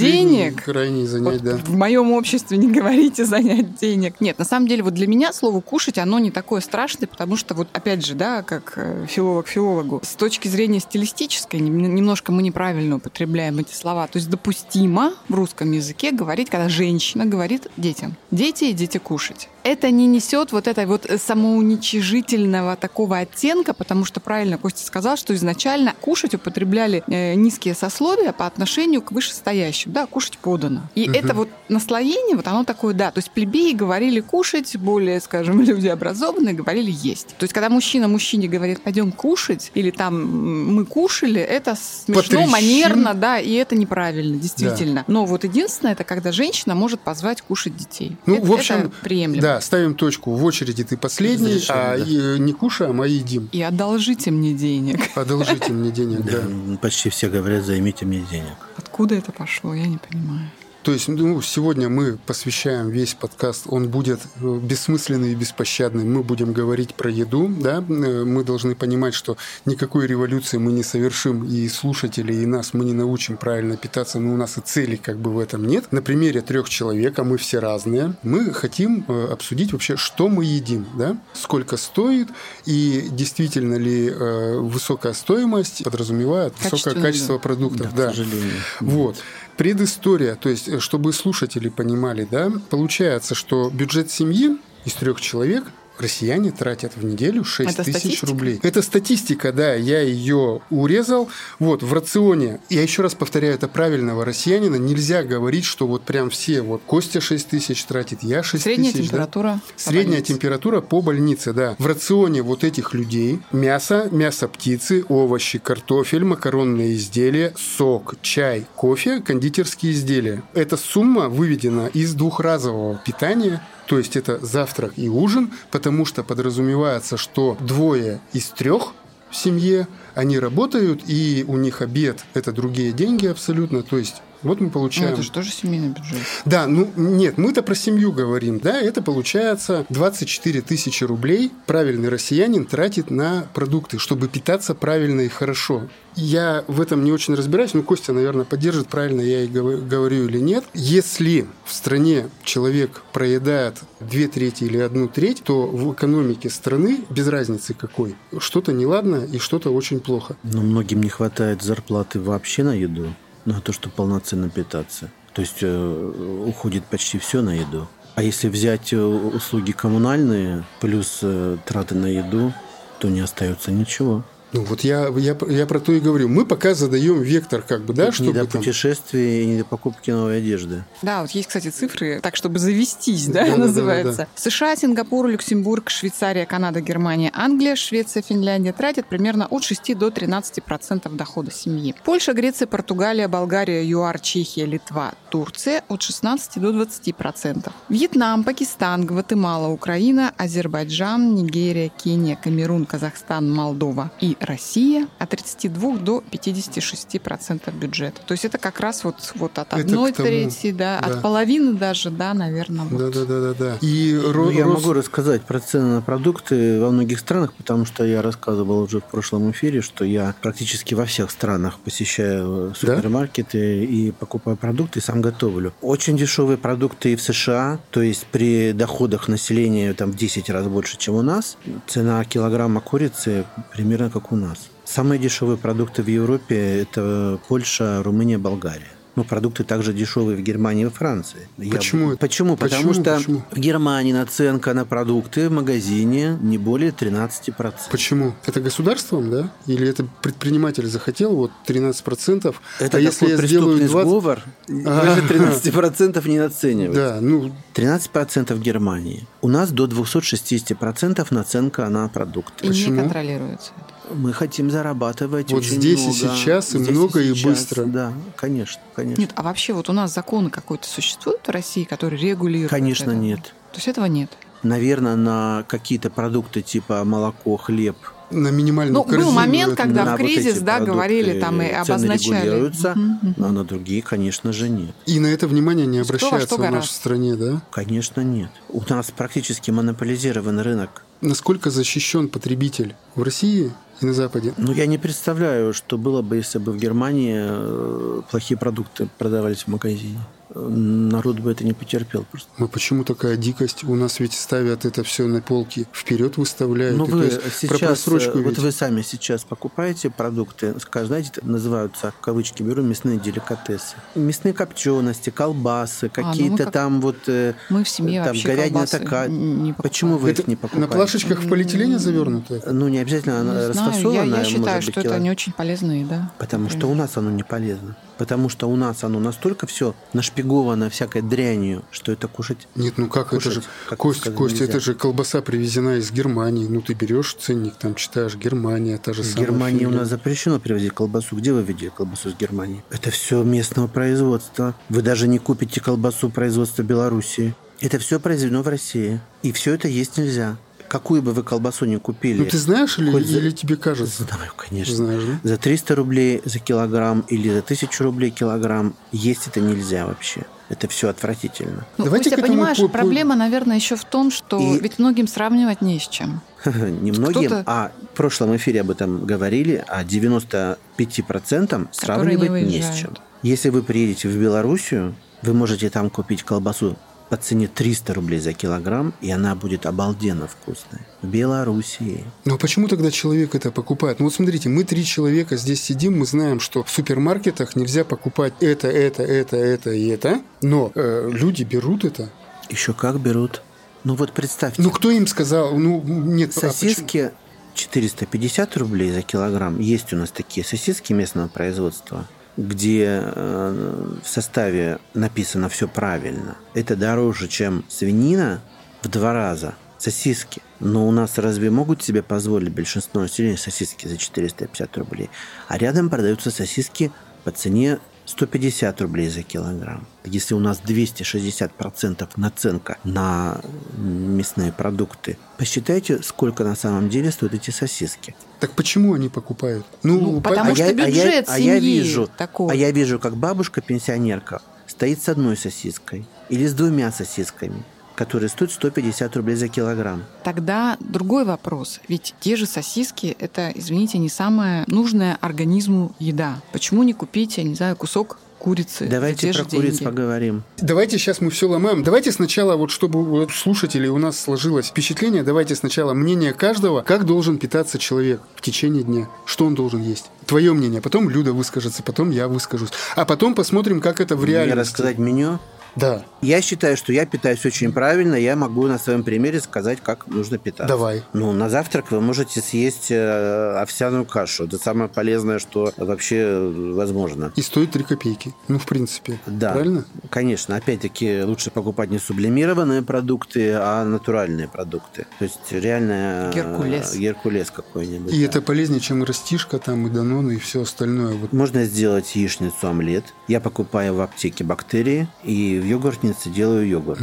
денег. крайний занять, Вот да. В моем обществе не говорите занять денег. Нет, на самом деле, вот для меня слово кушать, оно не такое страшное, потому что вот опять же, да, как э, филолог филологу, с точки зрения стилистической, нем- немножко мы неправильно употребляем эти слова. То есть допустимо в русском языке говорить, когда женщина говорит детям. Дети, идите кушать. Это не несет вот этой вот э, самоуничижительного такого оттенка, потому что правильно Костя сказал, что изначально кушать употребляли э, низкие сословия по отношению к вышестоящим. Да, кушать подано. И Мгм. это вот наслоение, вот оно такое, да. То есть плебеи говорили кушать, более, скажем, люди образованные говорили есть. То есть когда мужчина мужчине говорит, пойдем кушать, или там мы кушали, это смешно, Потрещим. манерно, да, и это неправильно, действительно. Но вот единственное, это когда женщина может позвать кушать детей. Ну, Это- в общем, это приемлемо. Да, ставим точку. В очереди ты последний, а Разрешаем, и, не кушаем, а едим. И одолжите мне денег. Одолжите мне денег, Да, да. почти все говорят, займите мне денег. Откуда это пошло, я не понимаю. То есть, ну, сегодня мы посвящаем весь подкаст, он будет э, бессмысленный и беспощадный. Мы будем говорить про еду, да, Э, мы должны понимать, что никакой революции мы не совершим, и слушателей, и нас мы не научим правильно питаться, но у нас и цели как бы в этом нет. На примере трех человек, а мы все разные, мы хотим э, обсудить вообще, что мы едим, да, сколько стоит, и действительно ли высокая стоимость подразумевает высокое качество продуктов, Да, да. к сожалению. Вот. Предыстория, то есть, чтобы слушатели понимали, да, получается, что бюджет семьи из трех человек россияне тратят в неделю 6 Это тысяч статистика? рублей. Это статистика, да, я ее урезал. Вот, в рационе, я еще раз повторяю, это правильного россиянина, нельзя говорить, что вот прям все, вот Костя 6 тысяч тратит, я 6 Средняя тысяч. да. температура. по Средняя больнице. температура по больнице, да. В рационе вот этих людей мясо, мясо птицы, овощи, картофель, макаронные изделия, сок, чай, кофе, кондитерские изделия. Эта сумма выведена из двухразового питания, то есть это завтрак и ужин, потому что подразумевается, что двое из трех в семье, они работают, и у них обед – это другие деньги абсолютно, то есть вот мы Ну, получаем... это же тоже семейный бюджет. Да, ну нет, мы-то про семью говорим, да, это получается 24 тысячи рублей правильный россиянин тратит на продукты, чтобы питаться правильно и хорошо. Я в этом не очень разбираюсь, но Костя, наверное, поддержит, правильно я и гов- говорю или нет. Если в стране человек проедает две трети или одну треть, то в экономике страны, без разницы какой, что-то неладно и что-то очень плохо. Но многим не хватает зарплаты вообще на еду, на то, чтобы полноценно питаться. То есть э, уходит почти все на еду. А если взять э, услуги коммунальные плюс э, траты на еду, то не остается ничего. Ну вот я, я, я про то и говорю. Мы пока задаем вектор, как бы, да, Тут не чтобы до там... путешествий и не до покупки новой одежды. Да, вот есть, кстати, цифры, так, чтобы завестись, да, Да-да-да-да-да. называется. США, Сингапур, Люксембург, Швейцария, Канада, Германия, Англия, Швеция, Финляндия тратят примерно от 6 до 13 процентов дохода семьи. Польша, Греция, Португалия, Болгария, ЮАР, Чехия, Литва, Турция от 16 до 20 процентов. Вьетнам, Пакистан, Гватемала, Украина, Азербайджан, Нигерия, Кения, Камерун, Казахстан, Молдова и Россия от 32 до 56 процентов бюджета. То есть это как раз вот, вот от одной трети, да, да. от половины даже, да, наверное. Да, вот. да, да, да, да. И ро- Ну, я рос- могу рассказать про цены на продукты во многих странах, потому что я рассказывал уже в прошлом эфире, что я практически во всех странах посещаю Да? супермаркеты и покупаю продукты, и сам готовлю. Очень дешевые продукты и в США, то есть при доходах населения там в 10 раз больше, чем у нас, цена килограмма курицы примерно как у нас. Самые дешевые продукты в Европе – это Польша, Румыния, Болгария. Но продукты также дешевые в Германии и Франции. Я- Почему это? Почему? Потому Почему? что Почему? в Германии наценка на продукты в магазине не более 13%. Почему? Это государством, да? Или это предприниматель захотел, вот 13%, Это а если я такой сделаю преступный 20... сговор, даже 13% не наценивать. Да, ну, 13% в Германии. У нас до 260% наценка на продукты. И Почему? не контролируется это. Мы хотим зарабатывать Вот очень здесь и много. сейчас, и Здесь много, и сейчас. быстро. Да, конечно, конечно. Нет, а вообще вот у нас законы какой-то существуют в России, которые регулируют Конечно, это? нет. То есть этого нет. Наверное, на какие-то продукты типа молоко, хлеб, на минимальную Ну, был корзину момент, это когда на в вот кризис, эти да, продукты говорили там и цены обозначали. регулируются, Мгм, мгм. а на другие, конечно же, нет. И на это внимание не во что обращается в гораздо. нашей стране, да? Конечно, нет. У нас практически монополизирован рынок. Насколько защищен потребитель в России и на Западе. Ну, я не представляю, что было бы, если бы в Германии э, плохие продукты продавались в магазине. Народ бы это не потерпел просто. Ну почему такая дикость? У нас ведь ставят это все на полки, вперед выставляют. Ну, вы то есть про сейчас, э, вот ведь. вы сами сейчас покупаете продукты, знаете, это называются, в кавычки беру, мясные деликатесы. Мясные копчености, колбасы, ну мы какие-то как- там вот... э, Мы в семье там вообще говядина такая. не Почему вы Это их не на покупаете? плашечках в полиэтилене завернуто? Ну, не обязательно она Не знаю, я, я считаю, может быть, что это кило- не очень полезная еда. Потому что например. у нас оно не полезно. Потому что у нас оно настолько все нашпиговано всякой дрянью, что это кушать Нет, ну как, это Кушать, же... как Кость, Кость, нельзя. это же колбаса привезена из Германии. Ну ты берешь ценник, там читаешь Германия, та же В самая Германии у фигня. нас запрещено привозить колбасу. Где вы видели колбасу с Германии? Это все местного производства. Вы даже не купите колбасу производства Белоруссии. Это все произведено в России. И все это есть нельзя. Какую бы вы колбасу ни купили. Ну ты знаешь или, за- или тебе кажется? Знаю, конечно. Знаешь, да? За 300 рублей за килограмм или за 1000 рублей килограмм есть это нельзя вообще. Это все отвратительно. Ну, Давайте Костя, к этому понимаешь, по- проблема, наверное, еще в том, что И- ведь многим сравнивать не с чем. Немногим, Кто-то- а в прошлом эфире об этом говорили, а 95% сравнивать не, с выезжают. чем. Если вы приедете в Белоруссию, вы можете там купить колбасу по цене 300 рублей за килограмм, и она будет обалденно вкусная. В Белоруссии. Ну а почему тогда человек это покупает? Ну вот смотрите, мы три человека здесь сидим, мы знаем, что в супермаркетах нельзя покупать это, это, это, это и это, но э, люди берут это. Еще как берут. Ну вот представьте, Ну кто им сказал? Ну нет, а сосиски 450 рублей за килограмм. Есть у нас такие сосиски местного производства, где э, в составе написано все правильно. Это дороже, чем свинина в два раза. Сосиски. Но у нас разве могут себе позволить большинство населения сосиски за 450 рублей? А рядом продаются сосиски по цене 150 рублей за килограмм. Если у нас 260% наценка на мясные продукты, посчитайте, сколько на самом деле стоят эти сосиски. Так почему они покупают? Ну, Ну, по- потому а что я, а я- бюджет а я семьи вижу, такой. А я вижу, как бабушка-пенсионерка стоит с одной сосиской или с двумя сосисками, которые стоят 150 рублей за килограмм. Тогда другой вопрос. Ведь те же сосиски – это, извините, не самая нужная организму еда. Почему не купить, я не знаю, кусок курицы Давайте те про куриц деньги? поговорим. Давайте сейчас мы все ломаем. Давайте сначала, вот чтобы у слушателей у нас сложилось впечатление, давайте сначала мнение каждого, как должен питаться человек в течение дня, что он должен есть. Твое мнение, потом Люда выскажется, потом я выскажусь. А потом посмотрим, как это в Мне реальности. рассказать меню. Да, Я считаю, что я питаюсь очень правильно. Я могу на своем примере сказать, как нужно питаться. давай. Ну, на завтрак вы можете съесть э, овсяную кашу. Это самое полезное, что вообще э, возможно. И стоит 3 копейки. Ну, в принципе. Да, Правильно? конечно. Опять-таки лучше покупать не сублимированные продукты, а натуральные продукты. То есть реально э, Геркулес. Геркулес какой-нибудь. И да. это полезнее, чем растишка, там, и данон, и все остальное. Вот. Можно сделать яичницу омлет. Я покупаю в аптеке бактерии и в йогуртнице делаю йогурт.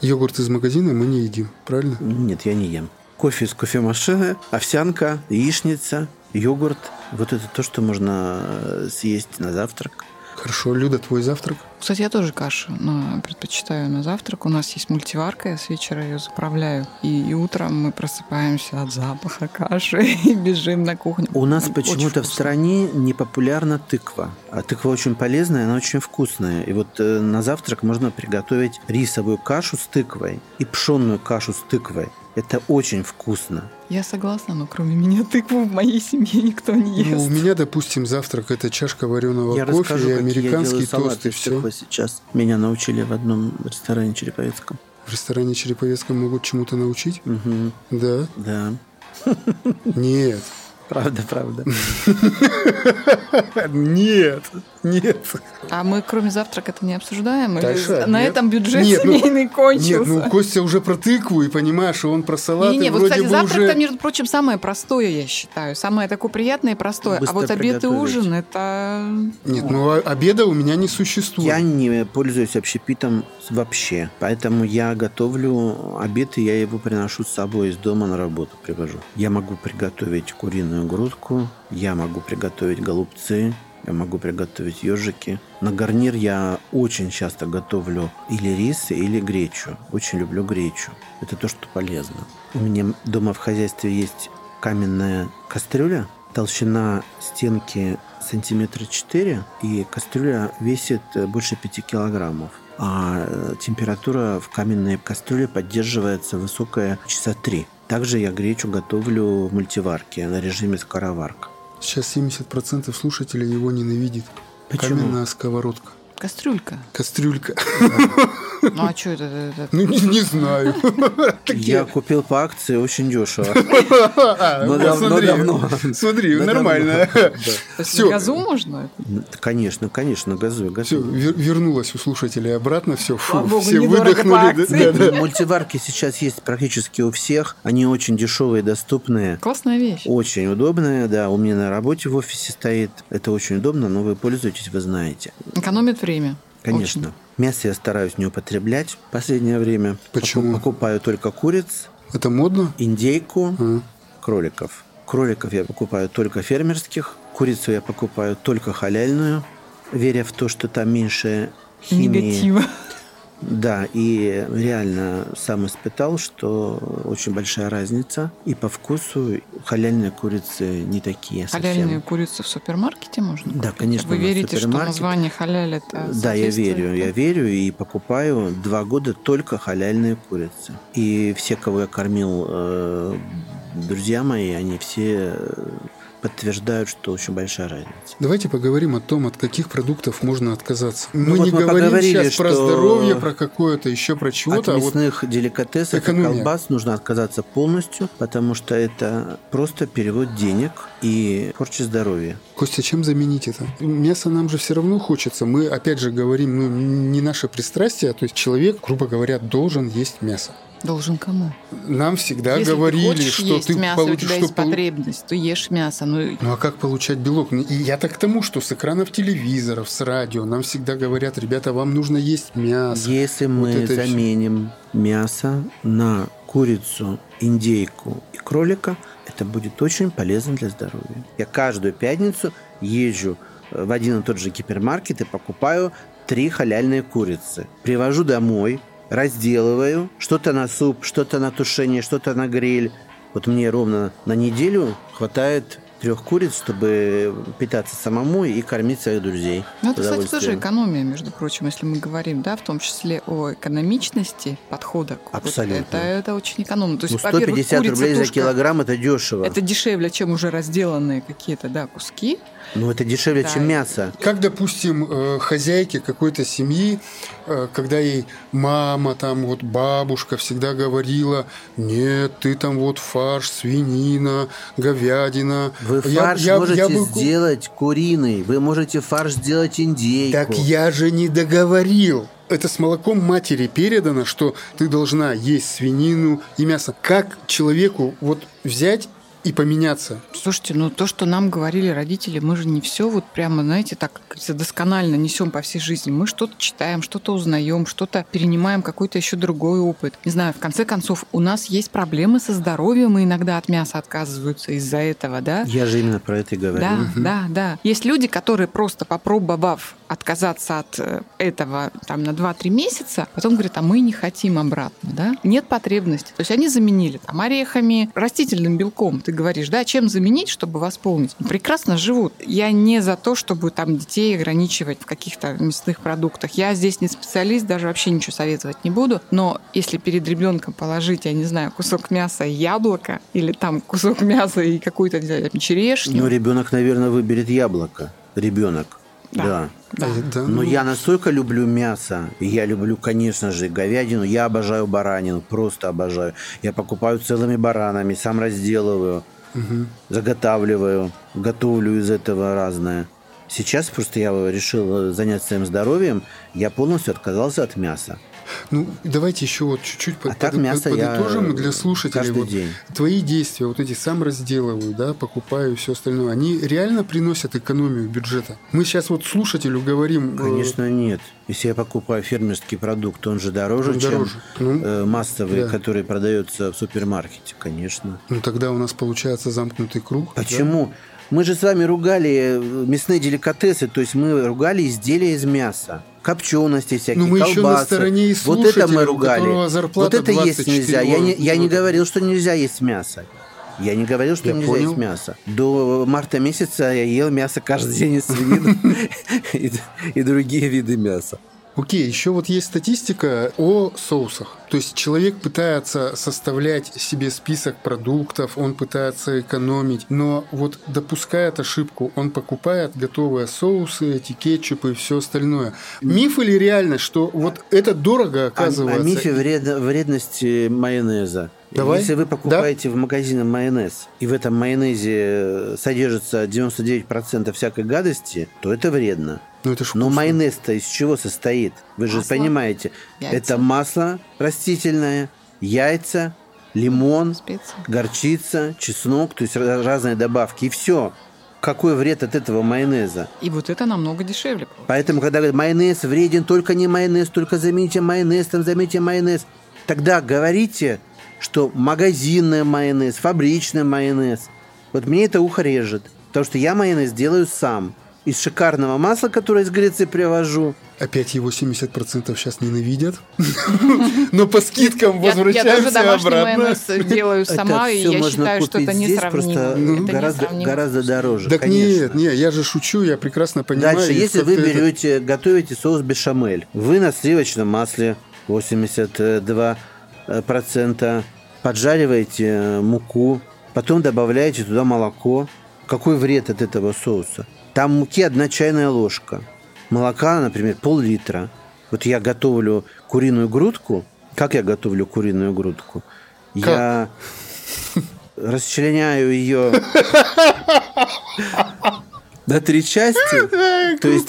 Йогурт из магазина мы не едим, правильно? Нет, я не ем. Кофе из кофемашины, овсянка, яичница, йогурт. Вот это то, что можно э, съесть на завтрак. Хорошо, Люда, твой завтрак? Кстати, я тоже кашу но предпочитаю на завтрак. У нас есть мультиварка, я с вечера ее заправляю. И, и утром мы просыпаемся от запаха каши и бежим на кухню. У нас почему-то в стране не популярна тыква. А тыква очень полезная, она очень вкусная. И вот э, на завтрак можно приготовить рисовую кашу с тыквой и пшенную кашу с тыквой. Это очень вкусно. Я согласна, но кроме меня тыкву в моей семье никто не ест. Ну, у меня, допустим, завтрак это чашка вареного я кофе расскажу, и я американский делаю салаты тост и все. сейчас. Меня научили в одном ресторане Череповецком. В ресторане Череповецком могут чему-то научить? Мгм. Да. Да. Нет. Правда, правда. Нет. Нет. А мы кроме завтрака-то не обсуждаем? Или Таша, на нет. этом бюджет Нет, ну- семейный Нет, кончился? ну Костя уже про тыкву, и понимаешь, он про салаты Не-не, вот, вроде кстати, бы завтрак уже... там, между прочим, самое простое, я считаю. Самое такое приятное и простое. Быстро а вот обед и ужин это. Нет, ну а- обеда у меня не существует. Я не пользуюсь общепитом вообще. Поэтому я готовлю обед, и я его приношу с собой из дома на работу привожу. Я могу приготовить куриную грудку, я могу приготовить голубцы, я могу приготовить ежики. На гарнир я очень часто готовлю или рис, или гречу. Очень люблю гречу. Это то, что полезно. У меня дома в хозяйстве есть каменная кастрюля, толщина стенки сантиметра 4, и кастрюля весит э, больше 5 килограммов. А э, температура в каменной кастрюле поддерживается высокая часа 3. Также я гречу готовлю в мультиварке на режиме скороварка. Сейчас 70% слушателей его ненавидит. Почему? Каменная сковородка. Кастрюлька. Кастрюлька. Ну а что это? это- Ну, не, не знаю. Я купил по акции очень дешево. А, Но давно. Смотри, Но нормально. На газу можно? Конечно, конечно, газую, Все, газую. вернулась у слушателей обратно, все, фу, все выдохнули. Ну, Мультиварки сейчас есть практически у всех. Они очень дешевые, доступные. Классная вещь. Очень удобная, да. У меня на работе в офисе стоит. Это очень удобно, но вы пользуетесь, вы знаете. Экономит время. Конечно. Мясо я стараюсь не употреблять в последнее время. Почему? Поку- Покупаю только куриц, Это модно? индейку, А. кроликов. Кроликов я покупаю только фермерских. Курицу я покупаю только халяльную, веря в то, что там меньше химии. Негатива. Да, и реально сам испытал, что очень большая разница. И по вкусу халяльные курицы не такие совсем. Халяльные курицы в супермаркете можно? Да, купить? конечно, Вы верите, что название халяль это Да, я верю, я верю и покупаю два года только халяльные курицы. И все, кого я кормил, э, друзья мои, они все подтверждают, что очень большая разница. Давайте поговорим о том, от каких продуктов можно отказаться. мы Ну вот не мы говорим сейчас про здоровье, про какое-то, еще про От чего-то. а вот мясных деликатесов и экономия. колбас нужно отказаться полностью, потому что это просто перевод денег и порча здоровья. Костя, чем заменить это? Мясо нам же все равно хочется. Мы, опять же, говорим, ну, не наше пристрастие, то есть человек, грубо говоря, должен есть мясо. Должен кому? Нам всегда Если говорили, ты хочешь что есть ты мясо, у получишь, тебя что есть полу- потребность, ты ешь мясо. Ну, Ну а как получать белок? Ну, И я так к тому, что с экранов телевизоров, с радио нам всегда говорят, ребята, вам нужно есть мясо. Если мы это всё. заменим мясо на курицу, индейку и кролика, это будет очень полезно для здоровья. Я каждую пятницу езжу э, в один и тот же гипермаркет и покупаю три халяльные курицы. Привожу домой, разделываю, что-то на суп, что-то на тушение, что-то на гриль. Вот мне ровно на неделю хватает трех куриц, чтобы питаться самому и кормить своих друзей. Ну, это, кстати, тоже экономия, между прочим, если мы говорим, да, в том числе о экономичности подхода. к- Абсолютно. Это, это очень экономно. То есть, Ну, во-первых, 150 курица, рублей за килограмм это дешево. Это дешевле, чем уже разделанные какие-то, да, куски. Ну, это дешевле, Да. чем мясо. Как, допустим, э, хозяйке какой-то семьи, э, когда ей мама, там вот бабушка всегда говорила, нет, ты там вот фарш, свинина, говядина. Вы Я- фарш я- можете я бы- сделать куриный, вы можете фарш сделать индейку. Так я же не договорил. Это с молоком матери передано, что ты должна есть свинину и мясо. Как человеку вот взять и поменяться? Слушайте, ну то, что нам говорили родители, мы же не все вот прямо, знаете, так говорится, досконально несем по всей жизни. Мы что-то читаем, что-то узнаем, что-то перенимаем, какой-то еще другой опыт. Не знаю, в конце концов, у нас есть проблемы со здоровьем, и иногда от мяса отказываются из-за этого, да? Я же именно про это и говорю. Да, да, да. Есть люди, которые просто попробовав отказаться от э, этого там на 2-3 месяца, потом говорят, а мы не хотим обратно, да? Нет потребности. То есть они заменили там орехами, растительным белком. Ты говоришь, да, чем заменить, чтобы восполнить? Прекрасно живут. Я не за то, чтобы там детей ограничивать в каких-то мясных продуктах. Я здесь не специалист, даже вообще ничего советовать не буду. Но если перед ребенком положить, я не знаю, кусок мяса и яблоко, или там кусок мяса и какую-то, не знаю, черешню, Ну, ребенок, наверное, выберет яблоко. Ребенок. Да. Да. да. Э, да, Но ну, я настолько люблю мясо, я люблю, конечно же, говядину, я обожаю баранину, просто обожаю. Я покупаю целыми баранами, сам разделываю, заготавливаю, готовлю из этого разное. Сейчас просто я решил заняться своим здоровьем, я полностью отказался от мяса. Ну, давайте еще вот чуть-чуть А под- так под- мясо я подытожим для слушателей. Вот день. Твои действия, вот эти сам разделываю, да, покупаю и все остальное, они реально приносят экономию бюджета? Мы сейчас вот слушателю говорим... э, Конечно, нет. Если я покупаю фермерский продукт, он же дороже, Он чем дороже. Ну, э, массовый, да. который продается в супермаркете, конечно. Ну, тогда у нас получается замкнутый круг. да? Мы же с вами ругали э, мясные деликатесы, то есть мы ругали изделия из мяса. Копчености всякие, Ну, мы еще колбасы. на стороне Вот это мы ругали. Вот это есть 24 нельзя. Я не, я не говорил, что нельзя есть мясо. Я не говорил, что Я нельзя понял. есть мясо. До марта месяца я ел мясо каждый день из свинины и другие виды мяса. Окей, еще вот есть статистика о соусах. То есть человек пытается составлять себе список продуктов, он пытается экономить, но вот допускает ошибку, он покупает готовые соусы, эти кетчупы и все остальное. Миф или реальность, что вот это дорого О, оказывается? о мифе вред- вредности майонеза. Давай. Если вы покупаете в магазине майонез, и в этом майонезе содержится 99% всякой гадости, то это вредно. Ну это ж Но майонез-то из чего состоит? Вы же Масло, понимаете. яйца. Это масло растительное, яйца, лимон, Специи. горчица, чеснок, то есть разные добавки. И все. Какой вред от этого майонеза? И вот это намного дешевле. Поэтому, когда говорят, майонез вреден, только не майонез, только замените майонез, там замените майонез, тогда говорите, что магазинный майонез, фабричный майонез. Вот мне это ухо режет, потому что я майонез делаю сам. Из шикарного масла, которое из Греции привожу. Опять его 70% сейчас ненавидят. Но по скидкам Я, я тоже возвращаемся домашний обратно. майонез делаю сама, и я можно считаю, что купить это здесь, несравнимо. гораздо, дороже. Так нет, нет, я же шучу, я прекрасно понимаю. Дальше, если вы берете, готовите соус бешамель, вы на сливочном масле 82% процента поджариваете э, муку, потом добавляете туда молоко. Какой вред от этого соуса? Там муки одна чайная ложка. Молока, например, пол-литра. Вот я готовлю куриную грудку. Как я готовлю куриную грудку? Я расчленяю ее на три части. То есть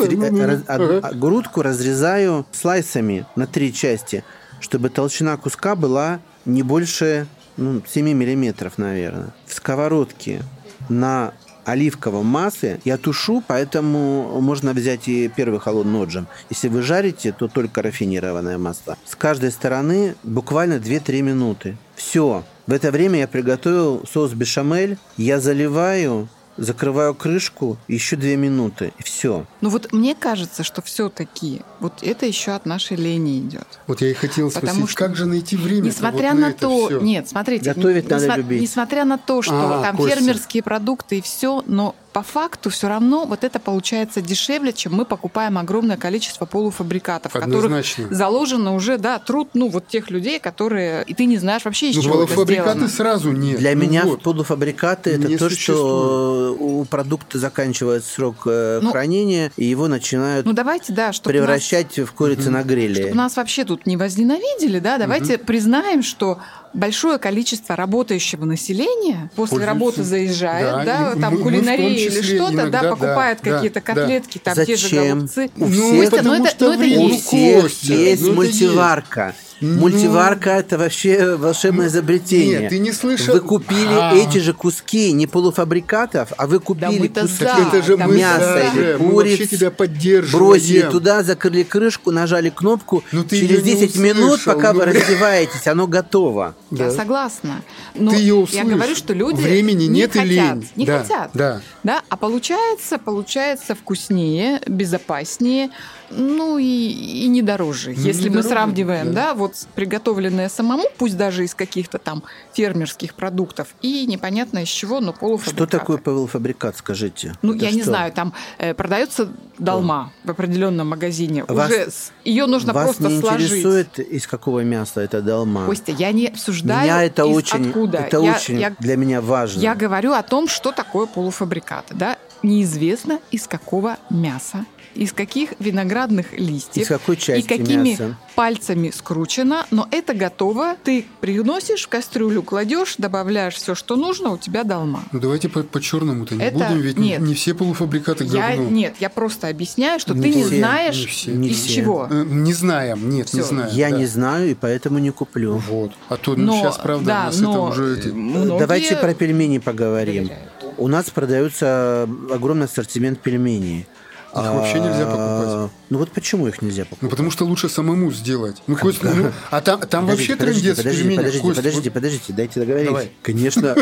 а грудку разрезаю слайсами на три части, чтобы толщина куска была не больше ну, 7 миллиметров, наверное. В сковородке на оливковом масле я тушу, поэтому можно взять и первый холодный отжим. Если вы жарите, то только рафинированное масло. С каждой стороны буквально 2-3 минуты. Все. В это время я приготовил соус бешамель. Я заливаю, закрываю крышку, еще 2 минуты. И все. Ну вот мне кажется, что все-таки вот это еще от нашей лени идет. Вот я и хотел Потому спросить, что как же найти время Несмотря вот на, это то, всё? нет, смотрите, Готовить н- надо несма- любить. Несмотря на то, что А, там Костя. фермерские продукты и все, но по факту все равно вот это получается дешевле, чем мы покупаем огромное количество полуфабрикатов, в которых заложено уже, да, труд, ну вот тех людей, которые и ты не знаешь вообще из Ну, чего это полуфабрикаты сделано. сразу нет. Для Ну меня вот. полуфабрикаты это Не то, что существует. у продукта заканчивается срок э, Ну, хранения, и его начинают Ну давайте, да, чтобы превращать в курицу на гриле. Чтобы нас вообще тут не возненавидели, да, давайте признаем, что большое количество работающего населения после Пользуются. работы заезжает, Да, да, там мы кулинария или что-то, да, да, покупает да, какие-то да. котлетки, там те же Зачем? голубцы. У Ну, всех- Костя, ну потому это- что ну это время. У есть. всех Костя, есть ну это мультиварка. Ну, Мультиварка это вообще волшебное изобретение. Нет, ты не слышал? Вы купили А. эти же куски не полуфабрикатов, а вы купили мы-то куски за, Это же мы мяса за или куриц, тебя поддерживаем. бросили туда, закрыли крышку, нажали кнопку. Ну, ты Через её не 10 минут, пока ну, вы раздеваетесь, оно готово. Я Да. согласна. Но Ты её я услышь. говорю, что люди Времени не нет и хотят, лень. не Да, хотят. да. Да, а получается, получается вкуснее, безопаснее, ну и, и не дороже. Ну, Если не мы дороже, сравниваем, да. да. вот приготовленное самому, пусть даже из каких-то там фермерских продуктов, и непонятно из чего, но Что полуфабрикаты. такое полуфабрикат, скажите? Ну, Это я не что? знаю, там э, продается долма в определенном магазине. Вас- Уже ее нужно Вас просто не сложить. интересует, из какого мяса это долма? Костя, я не обсуждаю, Меня это из очень, откуда. это я, очень я- для меня важно. я говорю о том, что такое полуфабрикаты. Да? Неизвестно, из какого мяса, из каких виноградных листьев Из какой части и какими мяса? пальцами скручено, но это готово. Ты приносишь в кастрюлю, кладешь, добавляешь все, что нужно, у тебя долма. Ну давайте по, черному-то не Это- будем, ведь нет. не все полуфабрикаты Я, говно. нет, я просто объясняю, что Не ты не все, знаешь, не все. Не из все. чего. Э, Не знаем, нет, не Всё. знаем. Я да. не знаю, и поэтому не куплю. Вот. А то Но, сейчас, правда, да, у нас это но уже... эти- многие Давайте про пельмени поговорим. доверяют. У нас продается огромный ассортимент пельменей. Их вообще нельзя покупать. Ну вот почему их нельзя Ну, покупать? потому что лучше самому сделать. Ну, Кость, ну, а там, там вообще трендец подождите, пельменях. подождите, Кость, подождите, вот подождите, дайте договорить. Давай. Конечно,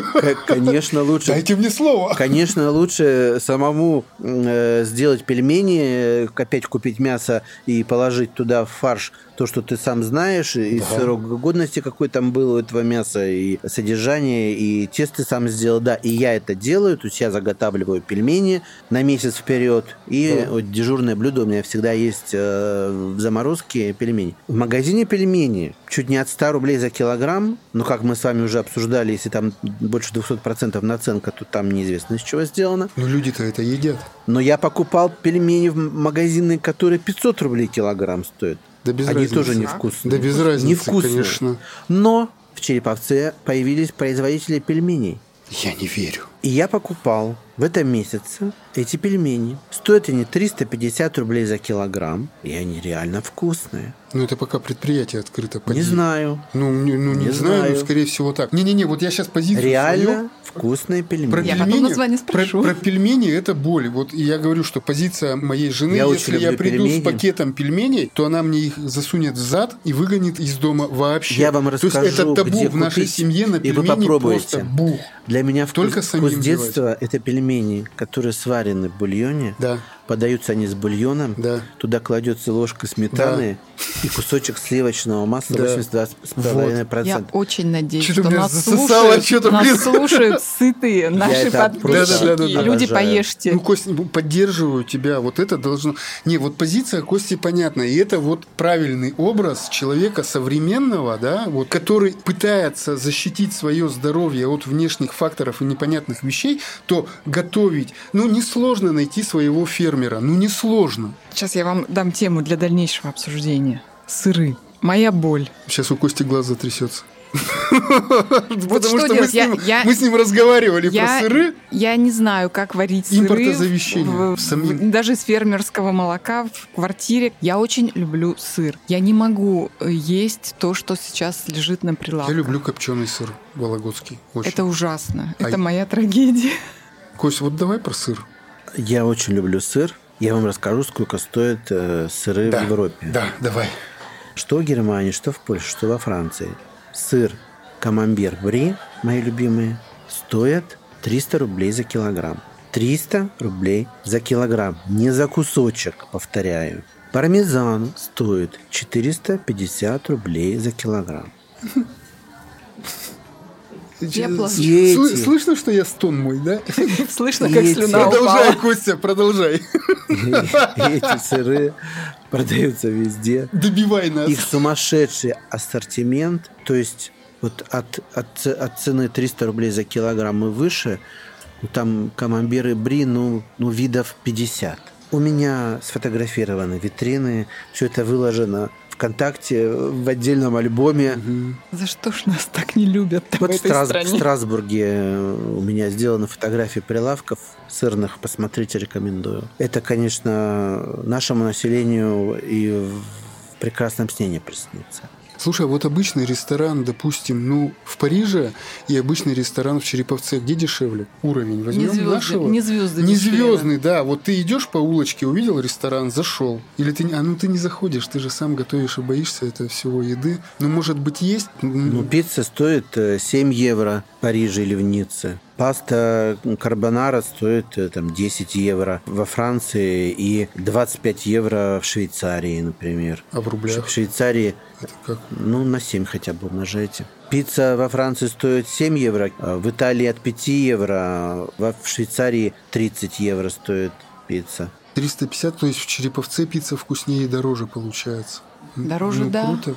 конечно лучше. Дайте мне слово. Конечно, лучше самому э, сделать пельмени, э, опять купить мясо и положить туда в фарш то, что ты сам знаешь, и срок годности какой там был у этого мяса, и содержание, и тест ты сам сделал. Да, и я это делаю, то есть я заготавливаю пельмени на месяц вперед, и вот дежурное блюдо у меня всегда есть э, в заморозке пельмени. В магазине пельмени чуть не от 100 рублей за килограмм, но как мы с вами уже обсуждали, если там больше 200% наценка, то там неизвестно из чего сделано. Ну, люди-то это едят. Но я покупал пельмени в магазины, которые 500 рублей килограмм стоят. Да без Они разницы. тоже невкусные. Да без разницы, Невкусные. конечно. Но в Череповце появились производители пельменей. Я не верю. И я покупал в этом месяце эти пельмени. Стоят они 350 рублей за килограмм, и они реально вкусные. Ну, это пока предприятие открыто. поди. Не знаю. Ну, не, ну, не, Не знаю, знаю. но, скорее всего, так. Не-не-не, вот я сейчас позицию Реально свою вкусные Про пельмени. Я потом пельмени, название про, спрошу. про пельмени это боль. Вот я говорю, что позиция моей жены, Я если я приду пельмени. с пакетом пельменей, то она мне их засунет в зад и выгонит из дома вообще. Я вам То есть это расскажу, табу где в нашей купить, семье на и вы пельмени попробуете. просто бух. Для меня вкус, Только самим вкус детства – это пельмени, которые сварены в бульоне. Да. Подаются они с бульоном. Да. Туда кладется ложка сметаны и кусочек сливочного масла Да. 82,5%. Я очень надеюсь, что меня нас, засосало, слушают, что-то, нас слушают сытые наши это подписчики. просто Люди, обожаю. поешьте. Ну, Кость, ну, поддерживаю тебя. Вот это должно... Не, вот позиция Кости понятна. И это вот правильный образ человека современного, да, вот, который пытается защитить свое здоровье от внешних факторов и непонятных вещей, то готовить... Ну, несложно найти своего фермера. Ну, несложно. Сейчас я вам дам тему для дальнейшего обсуждения. Сыры. Моя боль. Сейчас у Кости глаз затрясется. Вот Потому что что мы с, ним, Я- мы с ним разговаривали про Я, сыры. я не знаю, как варить сыры. В- самим. даже из фермерского молока в квартире. Я очень люблю сыр. Я не могу э, есть то, что сейчас лежит на прилавке. Я люблю копченый сыр вологодский. Очень. Это ужасно. А Это я- моя трагедия. Кость, вот давай про сыр. Я очень люблю сыр. Я вам расскажу, сколько стоят э, сыры в Европе. Да, давай. Что в Германии, что в Польше, что во Франции. Сыр камамбер бри, мои любимые, стоят 300 рублей за килограмм. 300 рублей за килограмм. Не за кусочек, повторяю. Пармезан стоит 450 рублей за килограмм. Сл- слышно, что я стон мой, да? Слышно, как Эти- слюна Продолжай, упала. Костя, продолжай. Эти сыры продаются везде. Добивай нас. Их сумасшедший ассортимент, то есть вот от, от, от цены 300 рублей за килограмм и выше, ну, там камамберы бри, ну, ну, видов 50. У меня сфотографированы витрины, все это выложено ВКонтакте в отдельном альбоме. За что ж нас так не любят в Вот в, Страс- в стране? Страсбурге э, у меня сделаны фотографии прилавков сырных, посмотрите, рекомендую. Это, конечно, нашему населению и в прекрасном сне не приснится. Слушай, а вот обычный ресторан, допустим, ну, в Париже и обычный ресторан в Череповце, где дешевле? Уровень возьмем Не звездный, нашего? не звезды Не звездный, да. Вот ты идешь по улочке, увидел ресторан, зашел. Или ты, а ну ты не заходишь, ты же сам готовишь и боишься этого всего еды. Ну, может быть, есть? Ну, пицца стоит э, 7 евро в Париже или в Ницце. Паста карбонара стоит э, там 10 евро во Франции и 25 евро в Швейцарии, например. А в рублях? В Швейцарии, Это как? ну, на 7 хотя бы умножайте. Пицца во Франции стоит 7 евро, а в Италии от 5 евро, а во- в Швейцарии 30 евро стоит пицца. 350, то есть в Череповце пицца вкуснее и дороже получается. Дороже, ну, да. Круто.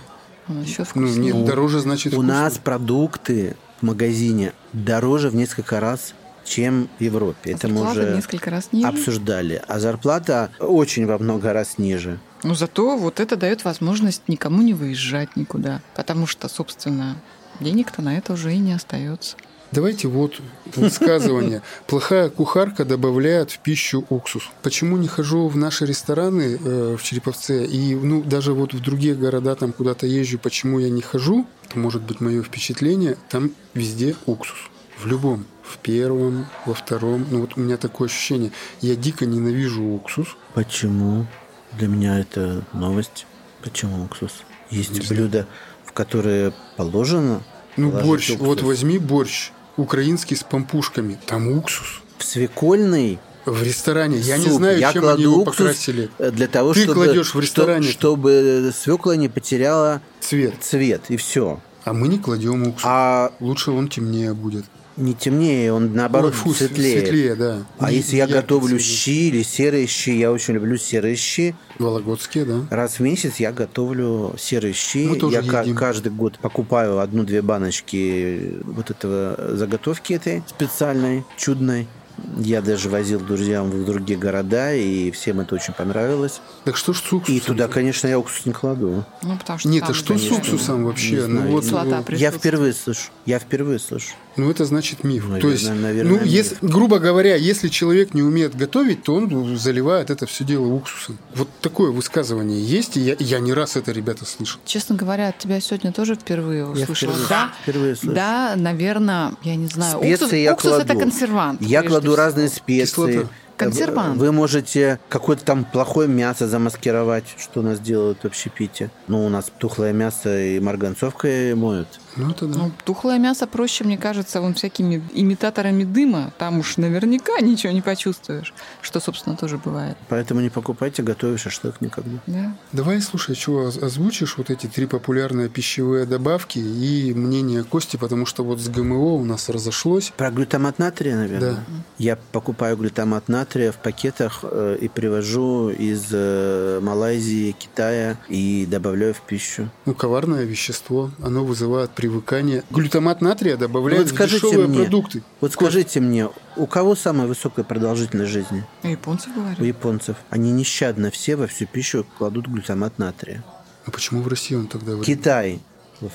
Еще Ну, вкуснее. нет, дороже значит У вкусно. нас продукты в магазине дороже в несколько раз, чем в Европе. Это мы уже несколько раз ниже. обсуждали. А зарплата очень во много раз ниже. Но зато вот это дает возможность никому не выезжать никуда. Потому что, собственно, денег-то на это уже и не остается. Давайте вот высказывание. Плохая кухарка добавляет в пищу уксус. Почему не хожу в наши рестораны э, в Череповце и ну даже вот в другие города там куда-то езжу, почему я не хожу? Это может быть мое впечатление. Там везде уксус. В любом. В первом, во втором. Ну вот у меня такое ощущение. Я дико ненавижу уксус. Почему? Для меня это новость. Почему уксус? Есть блюда, в которые положено Ну, борщ, уксус. вот возьми борщ украинский с пампушками, там уксус. В свекольный В ресторане. Я не знаю, я чем кладу они его покрасили. э, для того, Ты чтобы, кладешь в ресторане. что- чтобы свекла не потеряла Цвет. цвет, и все. А мы не кладем уксус. А Лучше он темнее будет. Не темнее, он наоборот Ой, фу, светлее. Светлее, да. А Не- если я готовлю цветет. щи или серые щи, я очень люблю серые щи. Вологодские, да. Раз в месяц я готовлю серые щи. Мы тоже я едим. каждый год покупаю одну-две баночки вот этого заготовки этой специальной, чудной. Я даже возил друзьям в другие города, и всем это очень понравилось. Так что ж с уксусом? И туда, конечно, я уксус не кладу. Ну, потому что Нет, а что с конечно, уксусом вообще? Не Ну вот, э, Я присутствует. впервые слышу. Я впервые слышу. Ну это значит миф. Наверное, То есть, наверное, ну, миф. если, грубо говоря, если человек не умеет готовить, то он заливает это все дело уксусом. Вот такое высказывание есть, и я, я не раз это, ребята, слышал. Честно говоря, от тебя сегодня тоже впервые Я впервые, Да, впервые слышу. да, наверное, я не знаю. Специи уксус я уксус кладу. это консервант. Я кладу всего. разные специи. Кислота. Консервант. Вы можете какое-то там плохое мясо замаскировать, что у нас делают в общепите. Ну, у нас тухлое мясо и марганцовкой моют. Ну, это да. Ну, тухлое мясо проще, мне кажется, вон всякими имитаторами дыма. Там уж наверняка ничего не почувствуешь. Что, собственно, тоже бывает. Поэтому не покупайте, готовишь шашлык никогда. Да? Давай, слушай, что озвучишь вот эти три популярные пищевые добавки и мнение Кости, потому что вот с ГМО у нас разошлось. Про глютамат натрия, наверное. Да. Я покупаю глютамат натрия в пакетах э, и привожу из э, Малайзии, Китая и добавляю в пищу. Ну, коварное вещество, оно вызывает привыкание. Глютамат натрия добавляют Ну, вот скажите в дешевые мне, продукты. Вот скажите мне, у кого самая высокая продолжительность жизни? У японцев У говорю. японцев. Они нещадно все во всю пищу кладут глютамат натрия. А почему в России он тогда... вырос? Китай.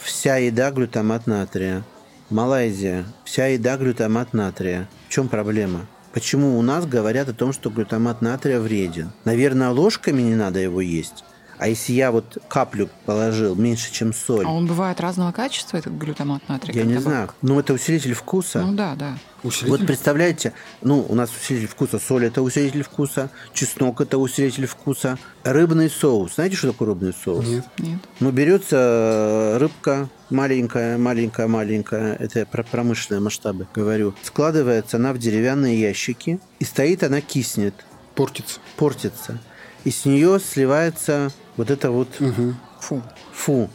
Вся еда глютамат натрия. Малайзия. Вся еда глютамат натрия. В чем проблема? Почему у нас говорят о том, что глютамат натрия вреден? Наверное, ложками не надо его есть. А если я вот каплю положил меньше, чем соль, А он бывает разного качества, этот глютамат натрия? я не добавка? знаю. Ну, это усилитель вкуса. Ну да, да. Усилитель? Вот представляете, ну, у нас усилитель вкуса, соль – это усилитель вкуса, чеснок – это усилитель вкуса, рыбный соус. Знаете, что такое рыбный соус? Нет. Нет. Ну, берется э, рыбка маленькая, маленькая, маленькая, это я про промышленные масштабы говорю, складывается она в деревянные ящики, и стоит она киснет, Портится. портится. И с нее сливается вот это вот, Мгм. Фу. фу,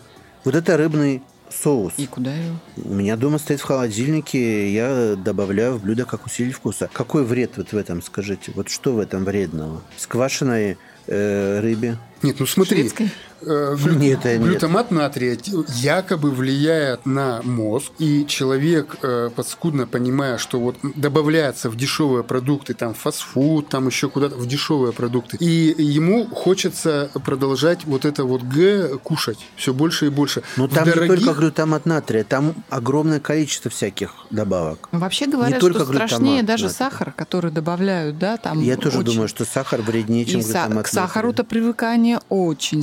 вот это рыбный соус. И куда его? У меня дома стоит в холодильнике, я добавляю в блюдо как усилитель вкуса. Какой вред вот в этом, скажите? Вот что в этом вредного? С квашеной э, рыбе? Нет, ну смотри. Шведской? Э, глю- Нет, нет. Глютамат натрия якобы влияет на мозг, и человек, э, подскудно понимая, что вот добавляется в дешевые продукты, там фастфуд, там еще куда-то, в дешевые продукты, и ему хочется продолжать вот это вот Г кушать все больше и больше. Ну, В там не дорогих- только глютамат натрия, там огромное количество всяких добавок. Ну, Вообще говорят, только что страшнее даже натрия. сахар, который добавляют, да, там Я тоже очень- думаю, что сахар вреднее, чем И са- глютамат к сахару-то привыкание очень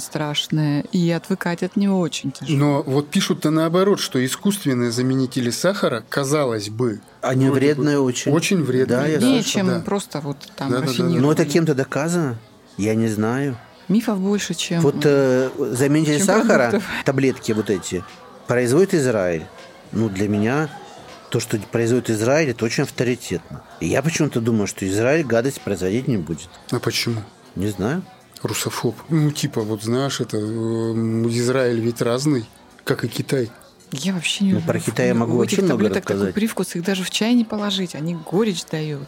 страшное, и отвыкать от него очень тяжело. Но вот пишут-то наоборот, что искусственные заменители сахара, казалось бы, Они вроде бы вредные очень. Очень вредные. Да, я да, что чем да. просто вот там Да-да-да. рафинированные. Но это кем-то доказано? Я не знаю. Мифов больше, чем... Вот э, заменитель чем сахара, продуктов. таблетки вот эти, производит Израиль. Ну, для меня то, что производит Израиль, это очень авторитетно. И я почему-то думаю, что Израиль гадость производить не будет. А почему? Не знаю. Русофоб. Ну, типа, вот знаешь, это э, Израиль ведь разный, как и Китай. Я вообще не Ну, про Китай я могу У вообще много таблеток такой рассказать. привкус, их даже в чай не положить, они горечь дают.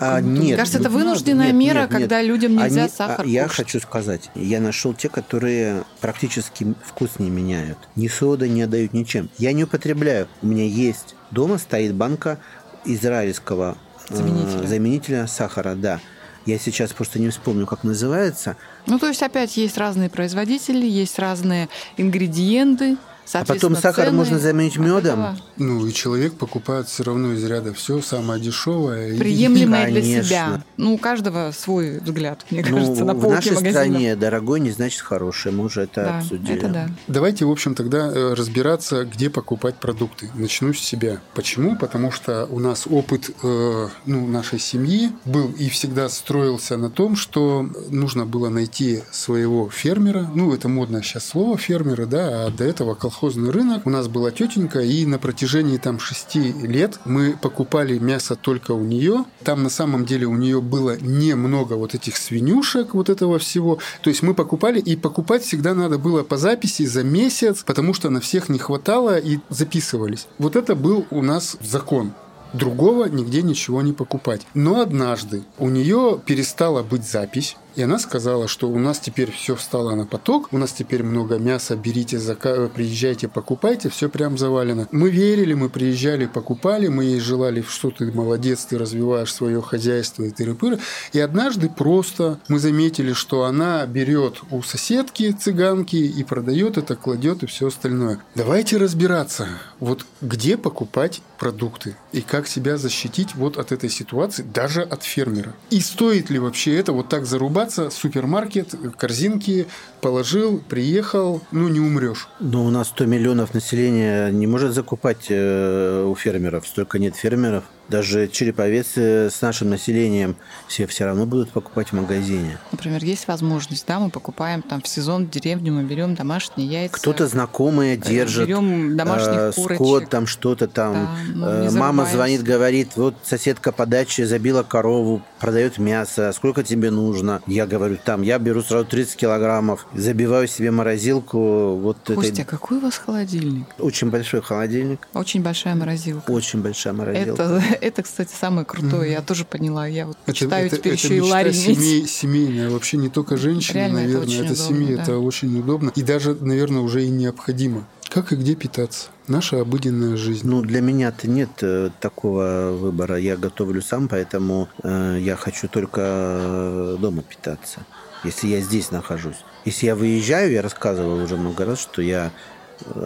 А, нет. Мне кажется, это ну, вынужденная нет, мера, нет, нет. когда людям нельзя Они- сахар а, Я кушать. хочу сказать, я нашел те, которые практически вкус не меняют. Ни сода не отдают ничем. Я не употребляю. У меня есть дома стоит банка израильского э, Заменителя. заменителя сахара, да. Я сейчас просто не вспомню, как называется. Ну, то есть опять есть разные производители, есть разные ингредиенты, А потом сахар цены можно заменить медом. Ну, и человек покупает все равно из ряда все самое дешевое. и- Приемлемое для Конечно. себя. Ну, у каждого свой взгляд, мне Ну, кажется, на в полке нашей магазинов. стране дорогой не значит хороший. Мы уже это Да, обсудили. это да. Давайте, в общем, тогда э, разбираться, где покупать продукты. Начну с себя. Почему? Потому что у нас опыт э, ну, нашей семьи был и всегда строился на том, что нужно было найти своего фермера. Ну, это модное сейчас слово фермера, да, а до этого колхозный рынок. У нас была тетенька, и на протяжении там шести лет мы покупали мясо только у нее. Там на самом деле у нее было немного вот этих свинюшек, вот этого всего. То есть мы покупали, и покупать всегда надо было по записи за месяц, потому что на всех не хватало и записывались. Вот это был у нас закон. Другого нигде ничего не покупать. Но однажды у нее перестала быть запись, и она сказала, что у нас теперь все встало на поток, у нас теперь много мяса, берите, зака... приезжайте, покупайте, все прям завалено. Мы верили, мы приезжали, покупали, мы ей желали, что ты молодец, ты развиваешь свое хозяйство и тыры-пыры. И однажды просто мы заметили, что она берет у соседки цыганки и продает это, кладет и все остальное. Давайте разбираться, вот где покупать продукты и как себя защитить вот от этой ситуации, даже от фермера. И стоит ли вообще это вот так зарубаться, супермаркет, корзинки, положил, приехал, ну не умрешь. Но у нас 100 миллионов населения не может закупать э, у фермеров. Столько нет фермеров. Даже череповецы с нашим населением все все равно будут покупать в магазине. Например, есть возможность, да, мы покупаем там в сезон в деревню, мы берем домашние яйца. Кто-то знакомые держит. Берем домашних э, курочек. скот, там что-то там. Да, ну, Э, Мама звонит, говорит, вот соседка по даче забила корову, продает мясо, сколько тебе нужно? Я говорю, там, я беру сразу 30 килограммов, забиваю себе морозилку. Вот Костя, это какой у вас холодильник? очень большой холодильник, Очень большая морозилка. очень большая морозилка. Это, это, кстати, самое крутое. Я тоже поняла. Я вот Это, читаю это- теперь это еще и Ларри семей- семейная, вообще не только женщины, Реально, это наверное, это, удобно, семьи, да. это очень удобно. И даже, наверное, уже и необходимо. Как и где питаться? Наша обыденная жизнь. Ну, для меня-то нет э, такого выбора. Я готовлю сам, поэтому э, я хочу только э, дома питаться, если я здесь нахожусь. Если я выезжаю, я рассказывал уже много раз, что я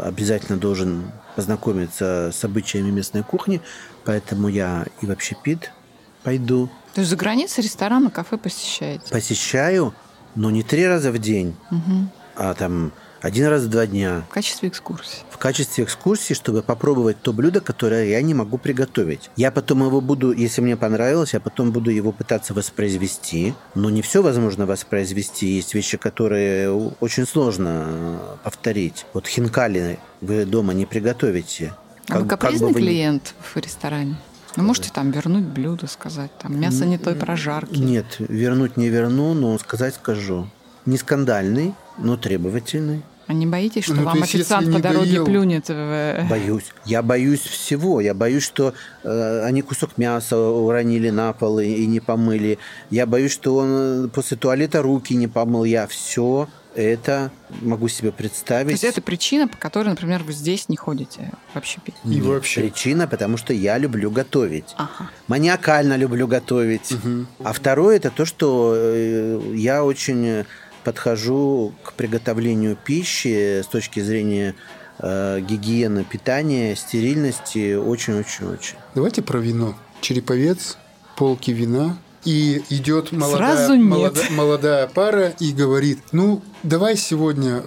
обязательно должен познакомиться с обычаями местной кухни, поэтому я и в общепит пойду, То есть за границей рестораны, кафе посещаете? посещаю, но не три раза в день, Мгм. а там один раз в два дня. В качестве экскурсии. в качестве экскурсии, чтобы попробовать то блюдо, которое я не могу приготовить. Я потом его буду, если мне понравилось, я потом буду его пытаться воспроизвести. Но не все возможно воспроизвести. Есть вещи, которые очень сложно э, повторить. Вот хинкали вы дома не приготовите. А вы Как- как капризный бы вы клиент в ресторане? Вы можете там вернуть блюдо, сказать, там мясо не той прожарки. Нет, вернуть не верну, но сказать скажу. Не скандальный, но требовательный. А не боитесь, что Ну, то вам есть, официант по дороге доел- плюнет в... Боюсь. Я боюсь всего. Я боюсь, что э, они кусок мяса уронили на пол и, и не помыли. Я боюсь, что он э, после туалета руки не помыл. Я все это могу себе То представить. есть это причина, по которой, например, вы здесь не ходите вообще пить. И Нет, вообще. Причина, потому что я люблю готовить. Ага. Маниакально люблю готовить. А второе это то, что э, я очень подхожу к приготовлению пищи с точки зрения э, гигиены питания, стерильности очень-очень-очень. Давайте про вино. Череповец, полки вина. И идет молодая, Сразу нет. молода- молодая пара и говорит, ну, давай сегодня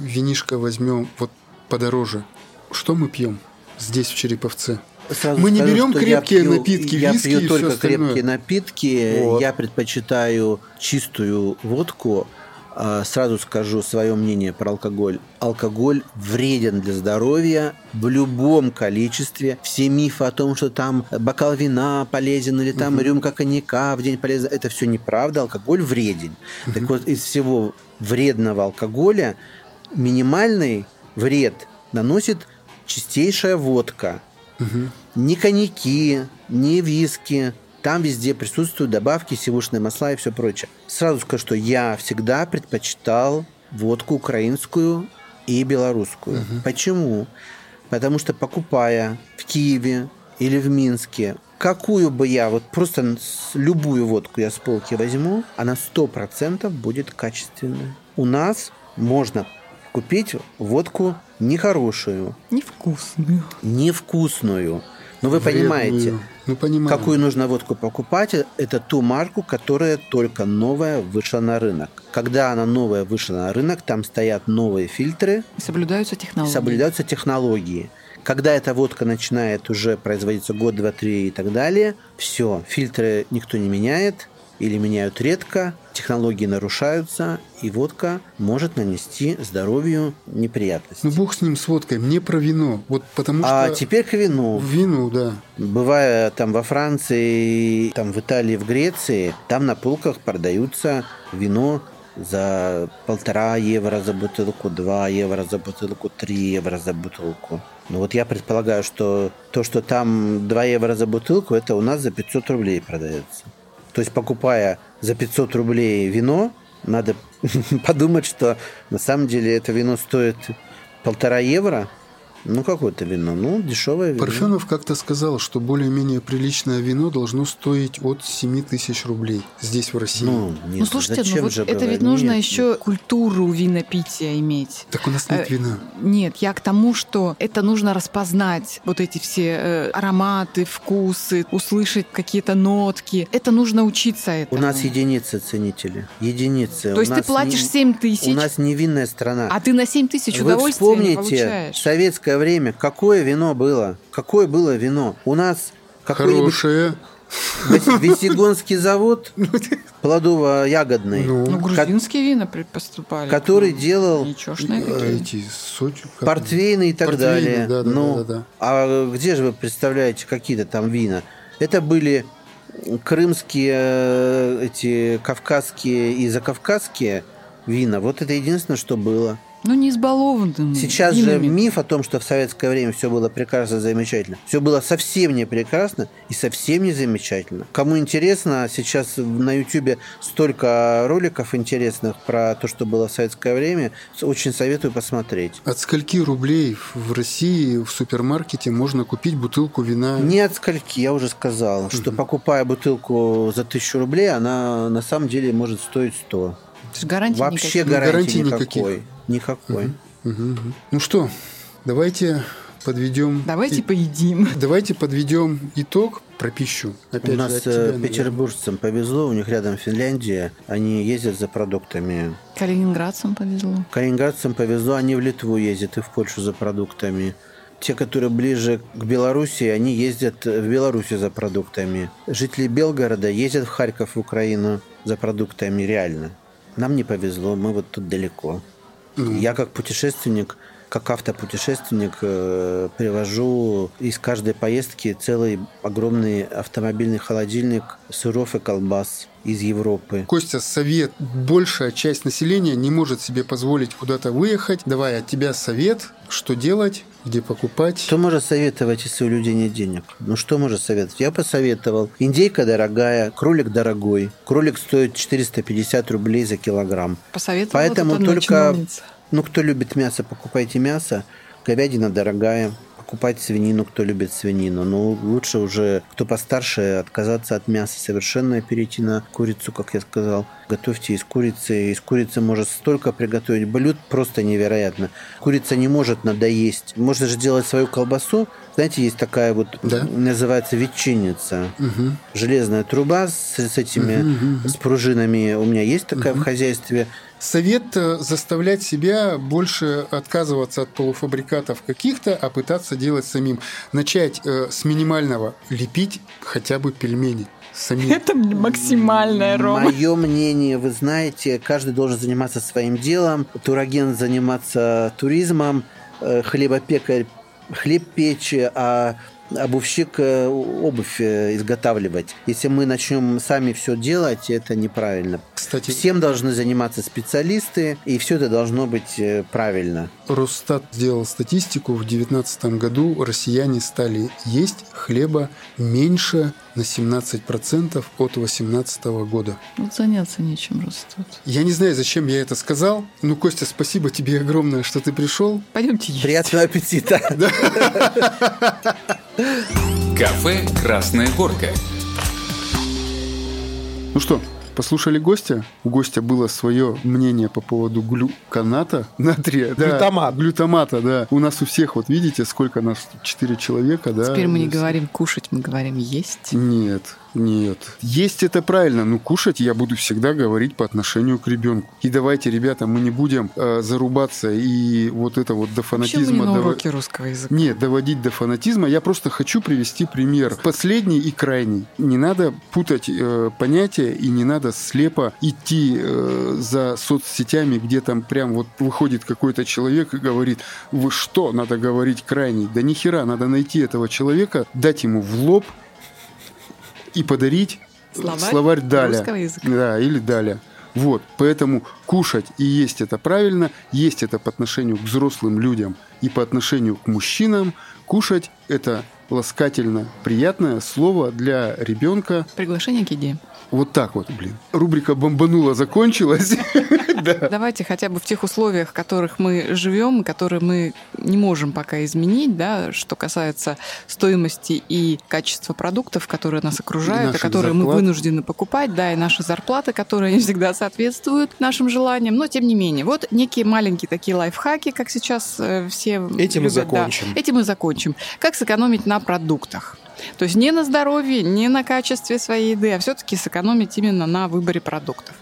винишко возьмем вот подороже. Что мы пьем здесь, в Череповце? Сразу Мы не скажу, берем что я крепкие пью- напитки, я виски пью и только остальное. крепкие напитки. Вот. Я предпочитаю чистую водку. А, Сразу скажу свое мнение про алкоголь. Алкоголь вреден для здоровья в любом количестве. Все мифы о том, что там бокал вина полезен или там рюмка коньяка в день полезна, это все неправда. Алкоголь вреден. Так вот, из всего вредного алкоголя минимальный вред наносит чистейшая водка. Ни коньяки, ни виски. Там везде присутствуют добавки, сивушные масла и все прочее. Сразу скажу, что я всегда предпочитал водку украинскую и белорусскую. Почему? Потому что покупая в Киеве или в Минске, какую бы я, вот просто любую водку я с полки возьму, она 100% будет качественная. У нас можно купить водку нехорошую, Невкусную. невкусную. Но вы Вредную. понимаете, Ну, понимаю. какую нужно водку покупать, это ту марку, которая только новая вышла на рынок. Когда она новая вышла на рынок, там стоят новые фильтры, Соблюдаются технологии. соблюдаются технологии. Когда эта водка начинает уже производиться год, два, три и так далее, все, фильтры никто не меняет или меняют редко, технологии нарушаются, и водка может нанести здоровью неприятности. Ну, бог с ним, с водкой. Мне про вино. Вот потому а что... теперь к вину. В вину, да. Бывая там во Франции, там в Италии, в Греции, там на полках продаются вино за полтора евро за бутылку, два евро за бутылку, три евро за бутылку. Ну вот я предполагаю, что то, что там 2 евро за бутылку, это у нас за 500 рублей продается. То есть покупая за 500 рублей вино, надо подумать, что на самом деле это вино стоит полтора евро. Ну, какое-то вино? Ну, дешевое вино. Парфенов как-то сказал, что более-менее приличное вино должно стоить от 7 тысяч рублей здесь, в России. Ну, нет, Ну, слушайте, ну вот же это ведь говорить? нужно Нет, еще культуру винопития иметь. так у нас нет э, вина. Нет, я к тому, что это нужно распознать, вот эти все э, ароматы, вкусы, услышать какие-то нотки. Это нужно учиться У этому. нас единицы ценители. Единицы. То У есть ты платишь не- 7 тысяч, У нас невинная страна. а ты на 7 тысяч Вы удовольствия не вспомните получаешь. в советское время, какое вино было? Какое было вино? У нас какой-нибудь Хорошее. Вес- Весегонский завод плодово-ягодный, Ну, Ну, ко- грузинские вина поступали. который делал Ничешные а какие. эти сочи. портвейны и так Портвейны, далее. да, да, ну, да, да, да. а где же вы представляете какие-то там вина? Это были крымские, э, эти кавказские и закавказские вина. Вот это единственное, что было. Ну, не избалованными. Сейчас же винами. миф о том, что в советское время все было прекрасно, замечательно. Все было совсем не прекрасно и совсем не замечательно. Кому интересно, сейчас на YouTube столько роликов интересных про то, что было в советское время. Очень советую посмотреть. От скольки рублей в России в супермаркете можно купить бутылку вина? Не от скольки, я уже сказал, что покупая бутылку за тысячу рублей, она на самом деле может стоить 100. То есть гарантий Вообще никаких. гарантии, никакой. Никакой. Мгм, мгм. Ну что, давайте подведем... Давайте и- поедим. Давайте подведем итог про пищу. Опять У нас тебя, э, наверное. петербуржцам повезло, у них рядом Финляндия, они ездят за продуктами. Калининградцам повезло. Калининградцам повезло, они в Литву ездят и в Польшу за продуктами. Те, которые ближе к Белоруссии, они ездят в Белоруссию за продуктами. Жители Белгорода ездят в Харьков, в Украину за продуктами, реально. Нам не повезло, мы вот тут далеко. Я как путешественник, как автопутешественник, э, привожу из каждой поездки целый огромный автомобильный холодильник сыров и колбас из Европы. Костя, совет. Большая часть населения не может себе позволить куда-то выехать. Давай от тебя совет, что делать, где покупать. Что может советовать, если у людей нет денег? Ну, что может советовать? Я посоветовал. Индейка дорогая, кролик дорогой. Кролик стоит 450 рублей за килограмм. Посоветовала Поэтому только, чиновница. ну, кто любит мясо, покупайте мясо. Говядина дорогая. Покупать свинину, кто любит свинину. Но лучше уже, кто постарше, отказаться от мяса совершенно и перейти на курицу, как я сказал. Готовьте из курицы. Из курицы может столько приготовить блюд, просто невероятно. Курица не может надоесть. Можно же делать свою колбасу. Знаете, есть такая вот, Да. называется ветчинница. Мгм. Железная труба с, с этими, с пружинами. У меня есть такая в хозяйстве. Совет э, заставлять себя больше отказываться от полуфабрикатов каких-то, а пытаться делать самим. Начать э, с минимального. Лепить хотя бы пельмени самим. Это максимальная, Рома. Мое мнение, вы знаете, каждый должен заниматься своим делом. Тураген заниматься туризмом, э, хлебопекарь хлеб печь, а обувщик э, обувь э, изготавливать. Если мы начнем сами все делать, это неправильно. Кстати, Всем должны заниматься специалисты, и все это должно быть э, правильно. Росстат сделал статистику. В 2019 году россияне стали есть хлеба меньше на 17% от 2018 года. Вот заняться нечем растут. Я не знаю, зачем я это сказал. Ну, Костя, спасибо тебе огромное, что ты пришел. Пойдемте есть. Приятного аппетита! Кафе «Красная горка». Ну что, Послушали гостя. У гостя было свое мнение по поводу глюконата, натрия. Да, Глютамат. Глютамата, да. У нас у всех, вот видите, сколько нас? Четыре человека, да. Теперь мы не говорим кушать, мы говорим есть. Нет, нет. Есть это правильно, но кушать я буду всегда говорить по отношению к ребенку. И давайте, ребята, мы не будем э, зарубаться и вот это вот до Почему не фанатизма... на дова- уроке русского языка? Нет, доводить до фанатизма. Я просто хочу привести пример. Последний и крайний. Не надо путать э, понятия и не надо слепо идти э, за соцсетями, где там прям вот выходит какой-то человек и говорит, вы что, надо говорить крайний. Да ни хера, надо найти этого человека, дать ему в лоб и подарить Словарь словарь Даля. Да, или Даля. Вот, поэтому кушать и есть это правильно, есть это по отношению к взрослым людям и по отношению к мужчинам. Кушать это ласкательно приятное слово для ребенка. Приглашение к еде. Вот так вот, блин. Рубрика «Бомбанула» закончилась. Да. Давайте хотя бы в тех условиях, в которых мы живем, и которые мы не можем пока изменить, да, что касается стоимости и качества продуктов, которые нас окружают, и которые мы вынуждены покупать, да, и наши зарплаты, которые не всегда соответствуют нашим желаниям, но тем не менее. Вот некие маленькие такие лайфхаки, как сейчас э, все Этим и любят, да. закончим. Этим и закончим. Как сэкономить на продуктах? То есть не на здоровье, не на качестве своей еды, а все-таки сэкономить именно на выборе продуктов.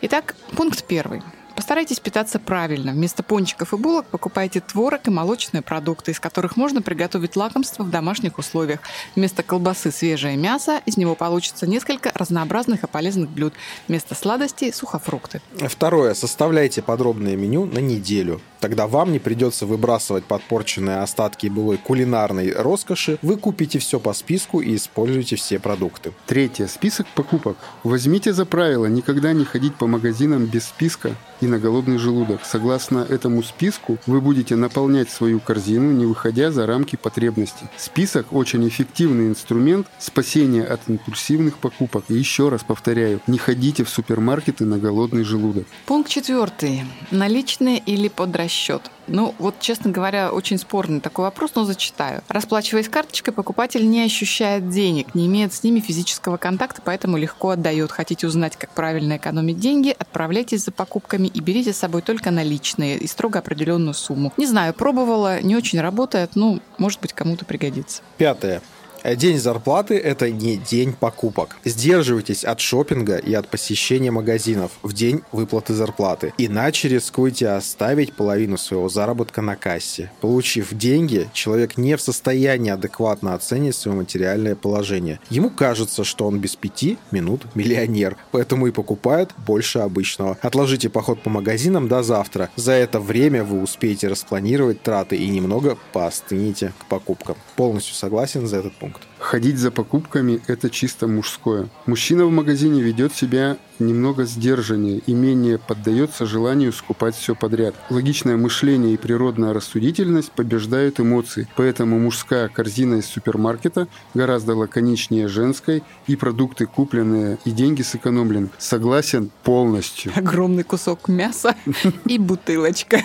Итак, пункт первый. Постарайтесь питаться правильно. Вместо пончиков и булок покупайте творог и молочные продукты, из которых можно приготовить лакомство в домашних условиях. Вместо колбасы свежее мясо, из него получится несколько разнообразных и полезных блюд. Вместо сладостей – сухофрукты. Второе. Составляйте подробное меню на неделю. Тогда вам не придется выбрасывать подпорченные остатки былой кулинарной роскоши. Вы купите все по списку и используете все продукты. Третье. Список покупок. Возьмите за правило никогда не ходить по магазинам без списка и на голодный желудок. Согласно этому списку, вы будете наполнять свою корзину, не выходя за рамки потребностей. Список – очень эффективный инструмент спасения от импульсивных покупок. И еще раз повторяю, не ходите в супермаркеты на голодный желудок. Пункт четвертый. Наличные или под расчет? Ну, вот, честно говоря, очень спорный такой вопрос, но зачитаю. Расплачиваясь карточкой, покупатель не ощущает денег, не имеет с ними физического контакта, поэтому легко отдает. Хотите узнать, как правильно экономить деньги, отправляйтесь за покупками и берите с собой только наличные и строго определенную сумму. Не знаю, пробовала, не очень работает, ну, может быть, кому-то пригодится. Пятое. День зарплаты – это не день покупок. Сдерживайтесь от шопинга и от посещения магазинов в день выплаты зарплаты. Иначе рискуете оставить половину своего заработка на кассе. Получив деньги, человек не в состоянии адекватно оценить свое материальное положение. Ему кажется, что он без пяти минут миллионер, поэтому и покупает больше обычного. Отложите поход по магазинам до завтра. За это время вы успеете распланировать траты и немного поостынете к покупкам. Полностью согласен за этот пункт. Ходить за покупками – это чисто мужское. Мужчина в магазине ведет себя немного сдержаннее и менее поддается желанию скупать все подряд. Логичное мышление и природная рассудительность побеждают эмоции, поэтому мужская корзина из супермаркета гораздо лаконичнее женской, и продукты купленные, и деньги сэкономлены. Согласен полностью. Огромный кусок мяса и бутылочка.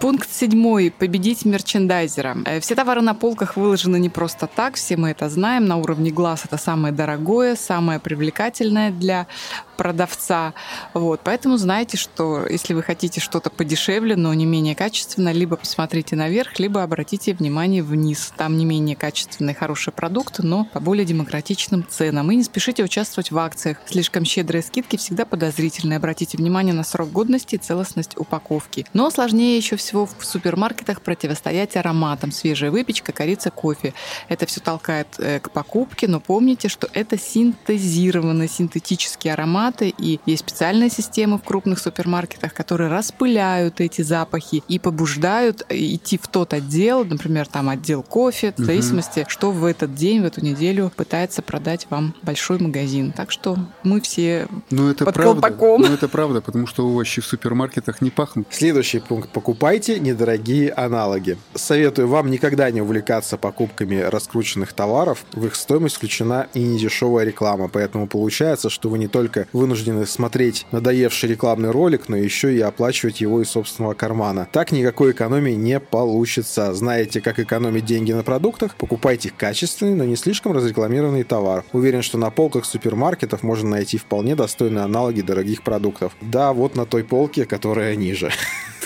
Пункт седьмой. Победить мерчендайзера. Э, Все товары на полках выложены не просто так, все мы это знаем. На уровне глаз это самое дорогое, самое привлекательное для продавца. Вот. Поэтому знайте, что если вы хотите что-то подешевле, но не менее качественно, либо посмотрите наверх, либо обратите внимание вниз. Там не менее качественные, хорошие продукты, но по более демократичным ценам. И не спешите участвовать в акциях. Слишком щедрые скидки всегда подозрительны. Обратите внимание на срок годности и целостность упаковки. Но сложнее еще всего в супермаркетах противостоять ароматам. Свежая выпечка, корица, кофе. Это все толкает э, к покупке, но помните, что это синтезированные синтетические ароматы, и есть специальные системы в крупных супермаркетах, которые распыляют эти запахи и побуждают э, идти в тот отдел, например, там отдел кофе, в зависимости, что в этот день, в эту неделю пытается продать вам большой магазин. Так что мы все Но это Под правда. колпаком. Но это правда, потому что овощи в супермаркетах не пахнут. Следующий пункт. Покупайте недорогие аналоги. Советую вам никогда не увлекаться покупками раскрученных товаров. В их стоимость включена и недешевая реклама, поэтому получается, что вы не только вынуждены смотреть надоевший рекламный ролик, но еще и оплачивать его из собственного кармана. Так никакой экономии не получится. Знаете, как экономить деньги на продуктах? Покупайте качественный, но не слишком разрекламированный товар. Уверен, что на полках супермаркетов можно найти вполне достойные аналоги дорогих продуктов. Да, вот на той полке, которая ниже.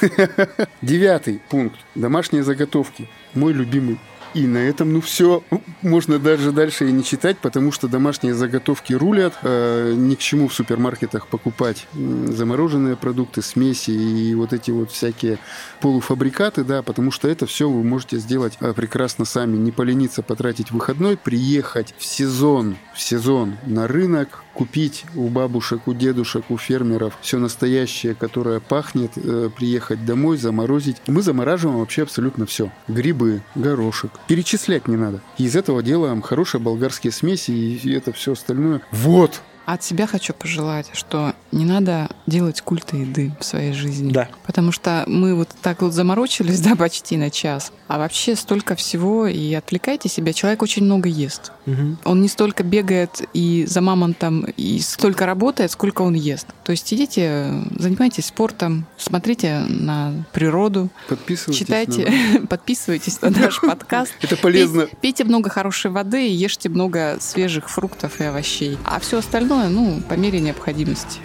Девятый пункт. Домашние заготовки. Мой любимый и на этом, ну, все. Можно даже дальше и не читать, потому что домашние заготовки рулят. Э, ни к чему в супермаркетах покупать замороженные продукты, смеси и вот эти вот всякие полуфабрикаты, да, потому что это все вы можете сделать э, прекрасно сами. Не полениться потратить выходной, приехать в сезон, в сезон на рынок, купить у бабушек, у дедушек, у фермеров все настоящее, которое пахнет, э, приехать домой, заморозить. Мы замораживаем вообще абсолютно все. Грибы, горошек. Перечислять не надо. Из этого делаем хорошие болгарские смеси и это все остальное. Вот, от себя хочу пожелать, что не надо делать культа еды в своей жизни. Да. Потому что мы вот так вот заморочились, да, почти на час. А вообще столько всего, и отвлекайте себя. Человек очень много ест. Угу. Он не столько бегает и за мамонтом, и столько работает, сколько он ест. То есть идите, занимайтесь спортом, смотрите на природу. Подписывайтесь. Читайте, на... подписывайтесь на наш подкаст. Это полезно. Пейте много хорошей воды и ешьте много свежих фруктов и овощей. А все остальное остальное, ну, по мере необходимости.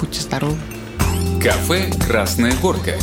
Будьте здоровы. Кафе «Красная горка».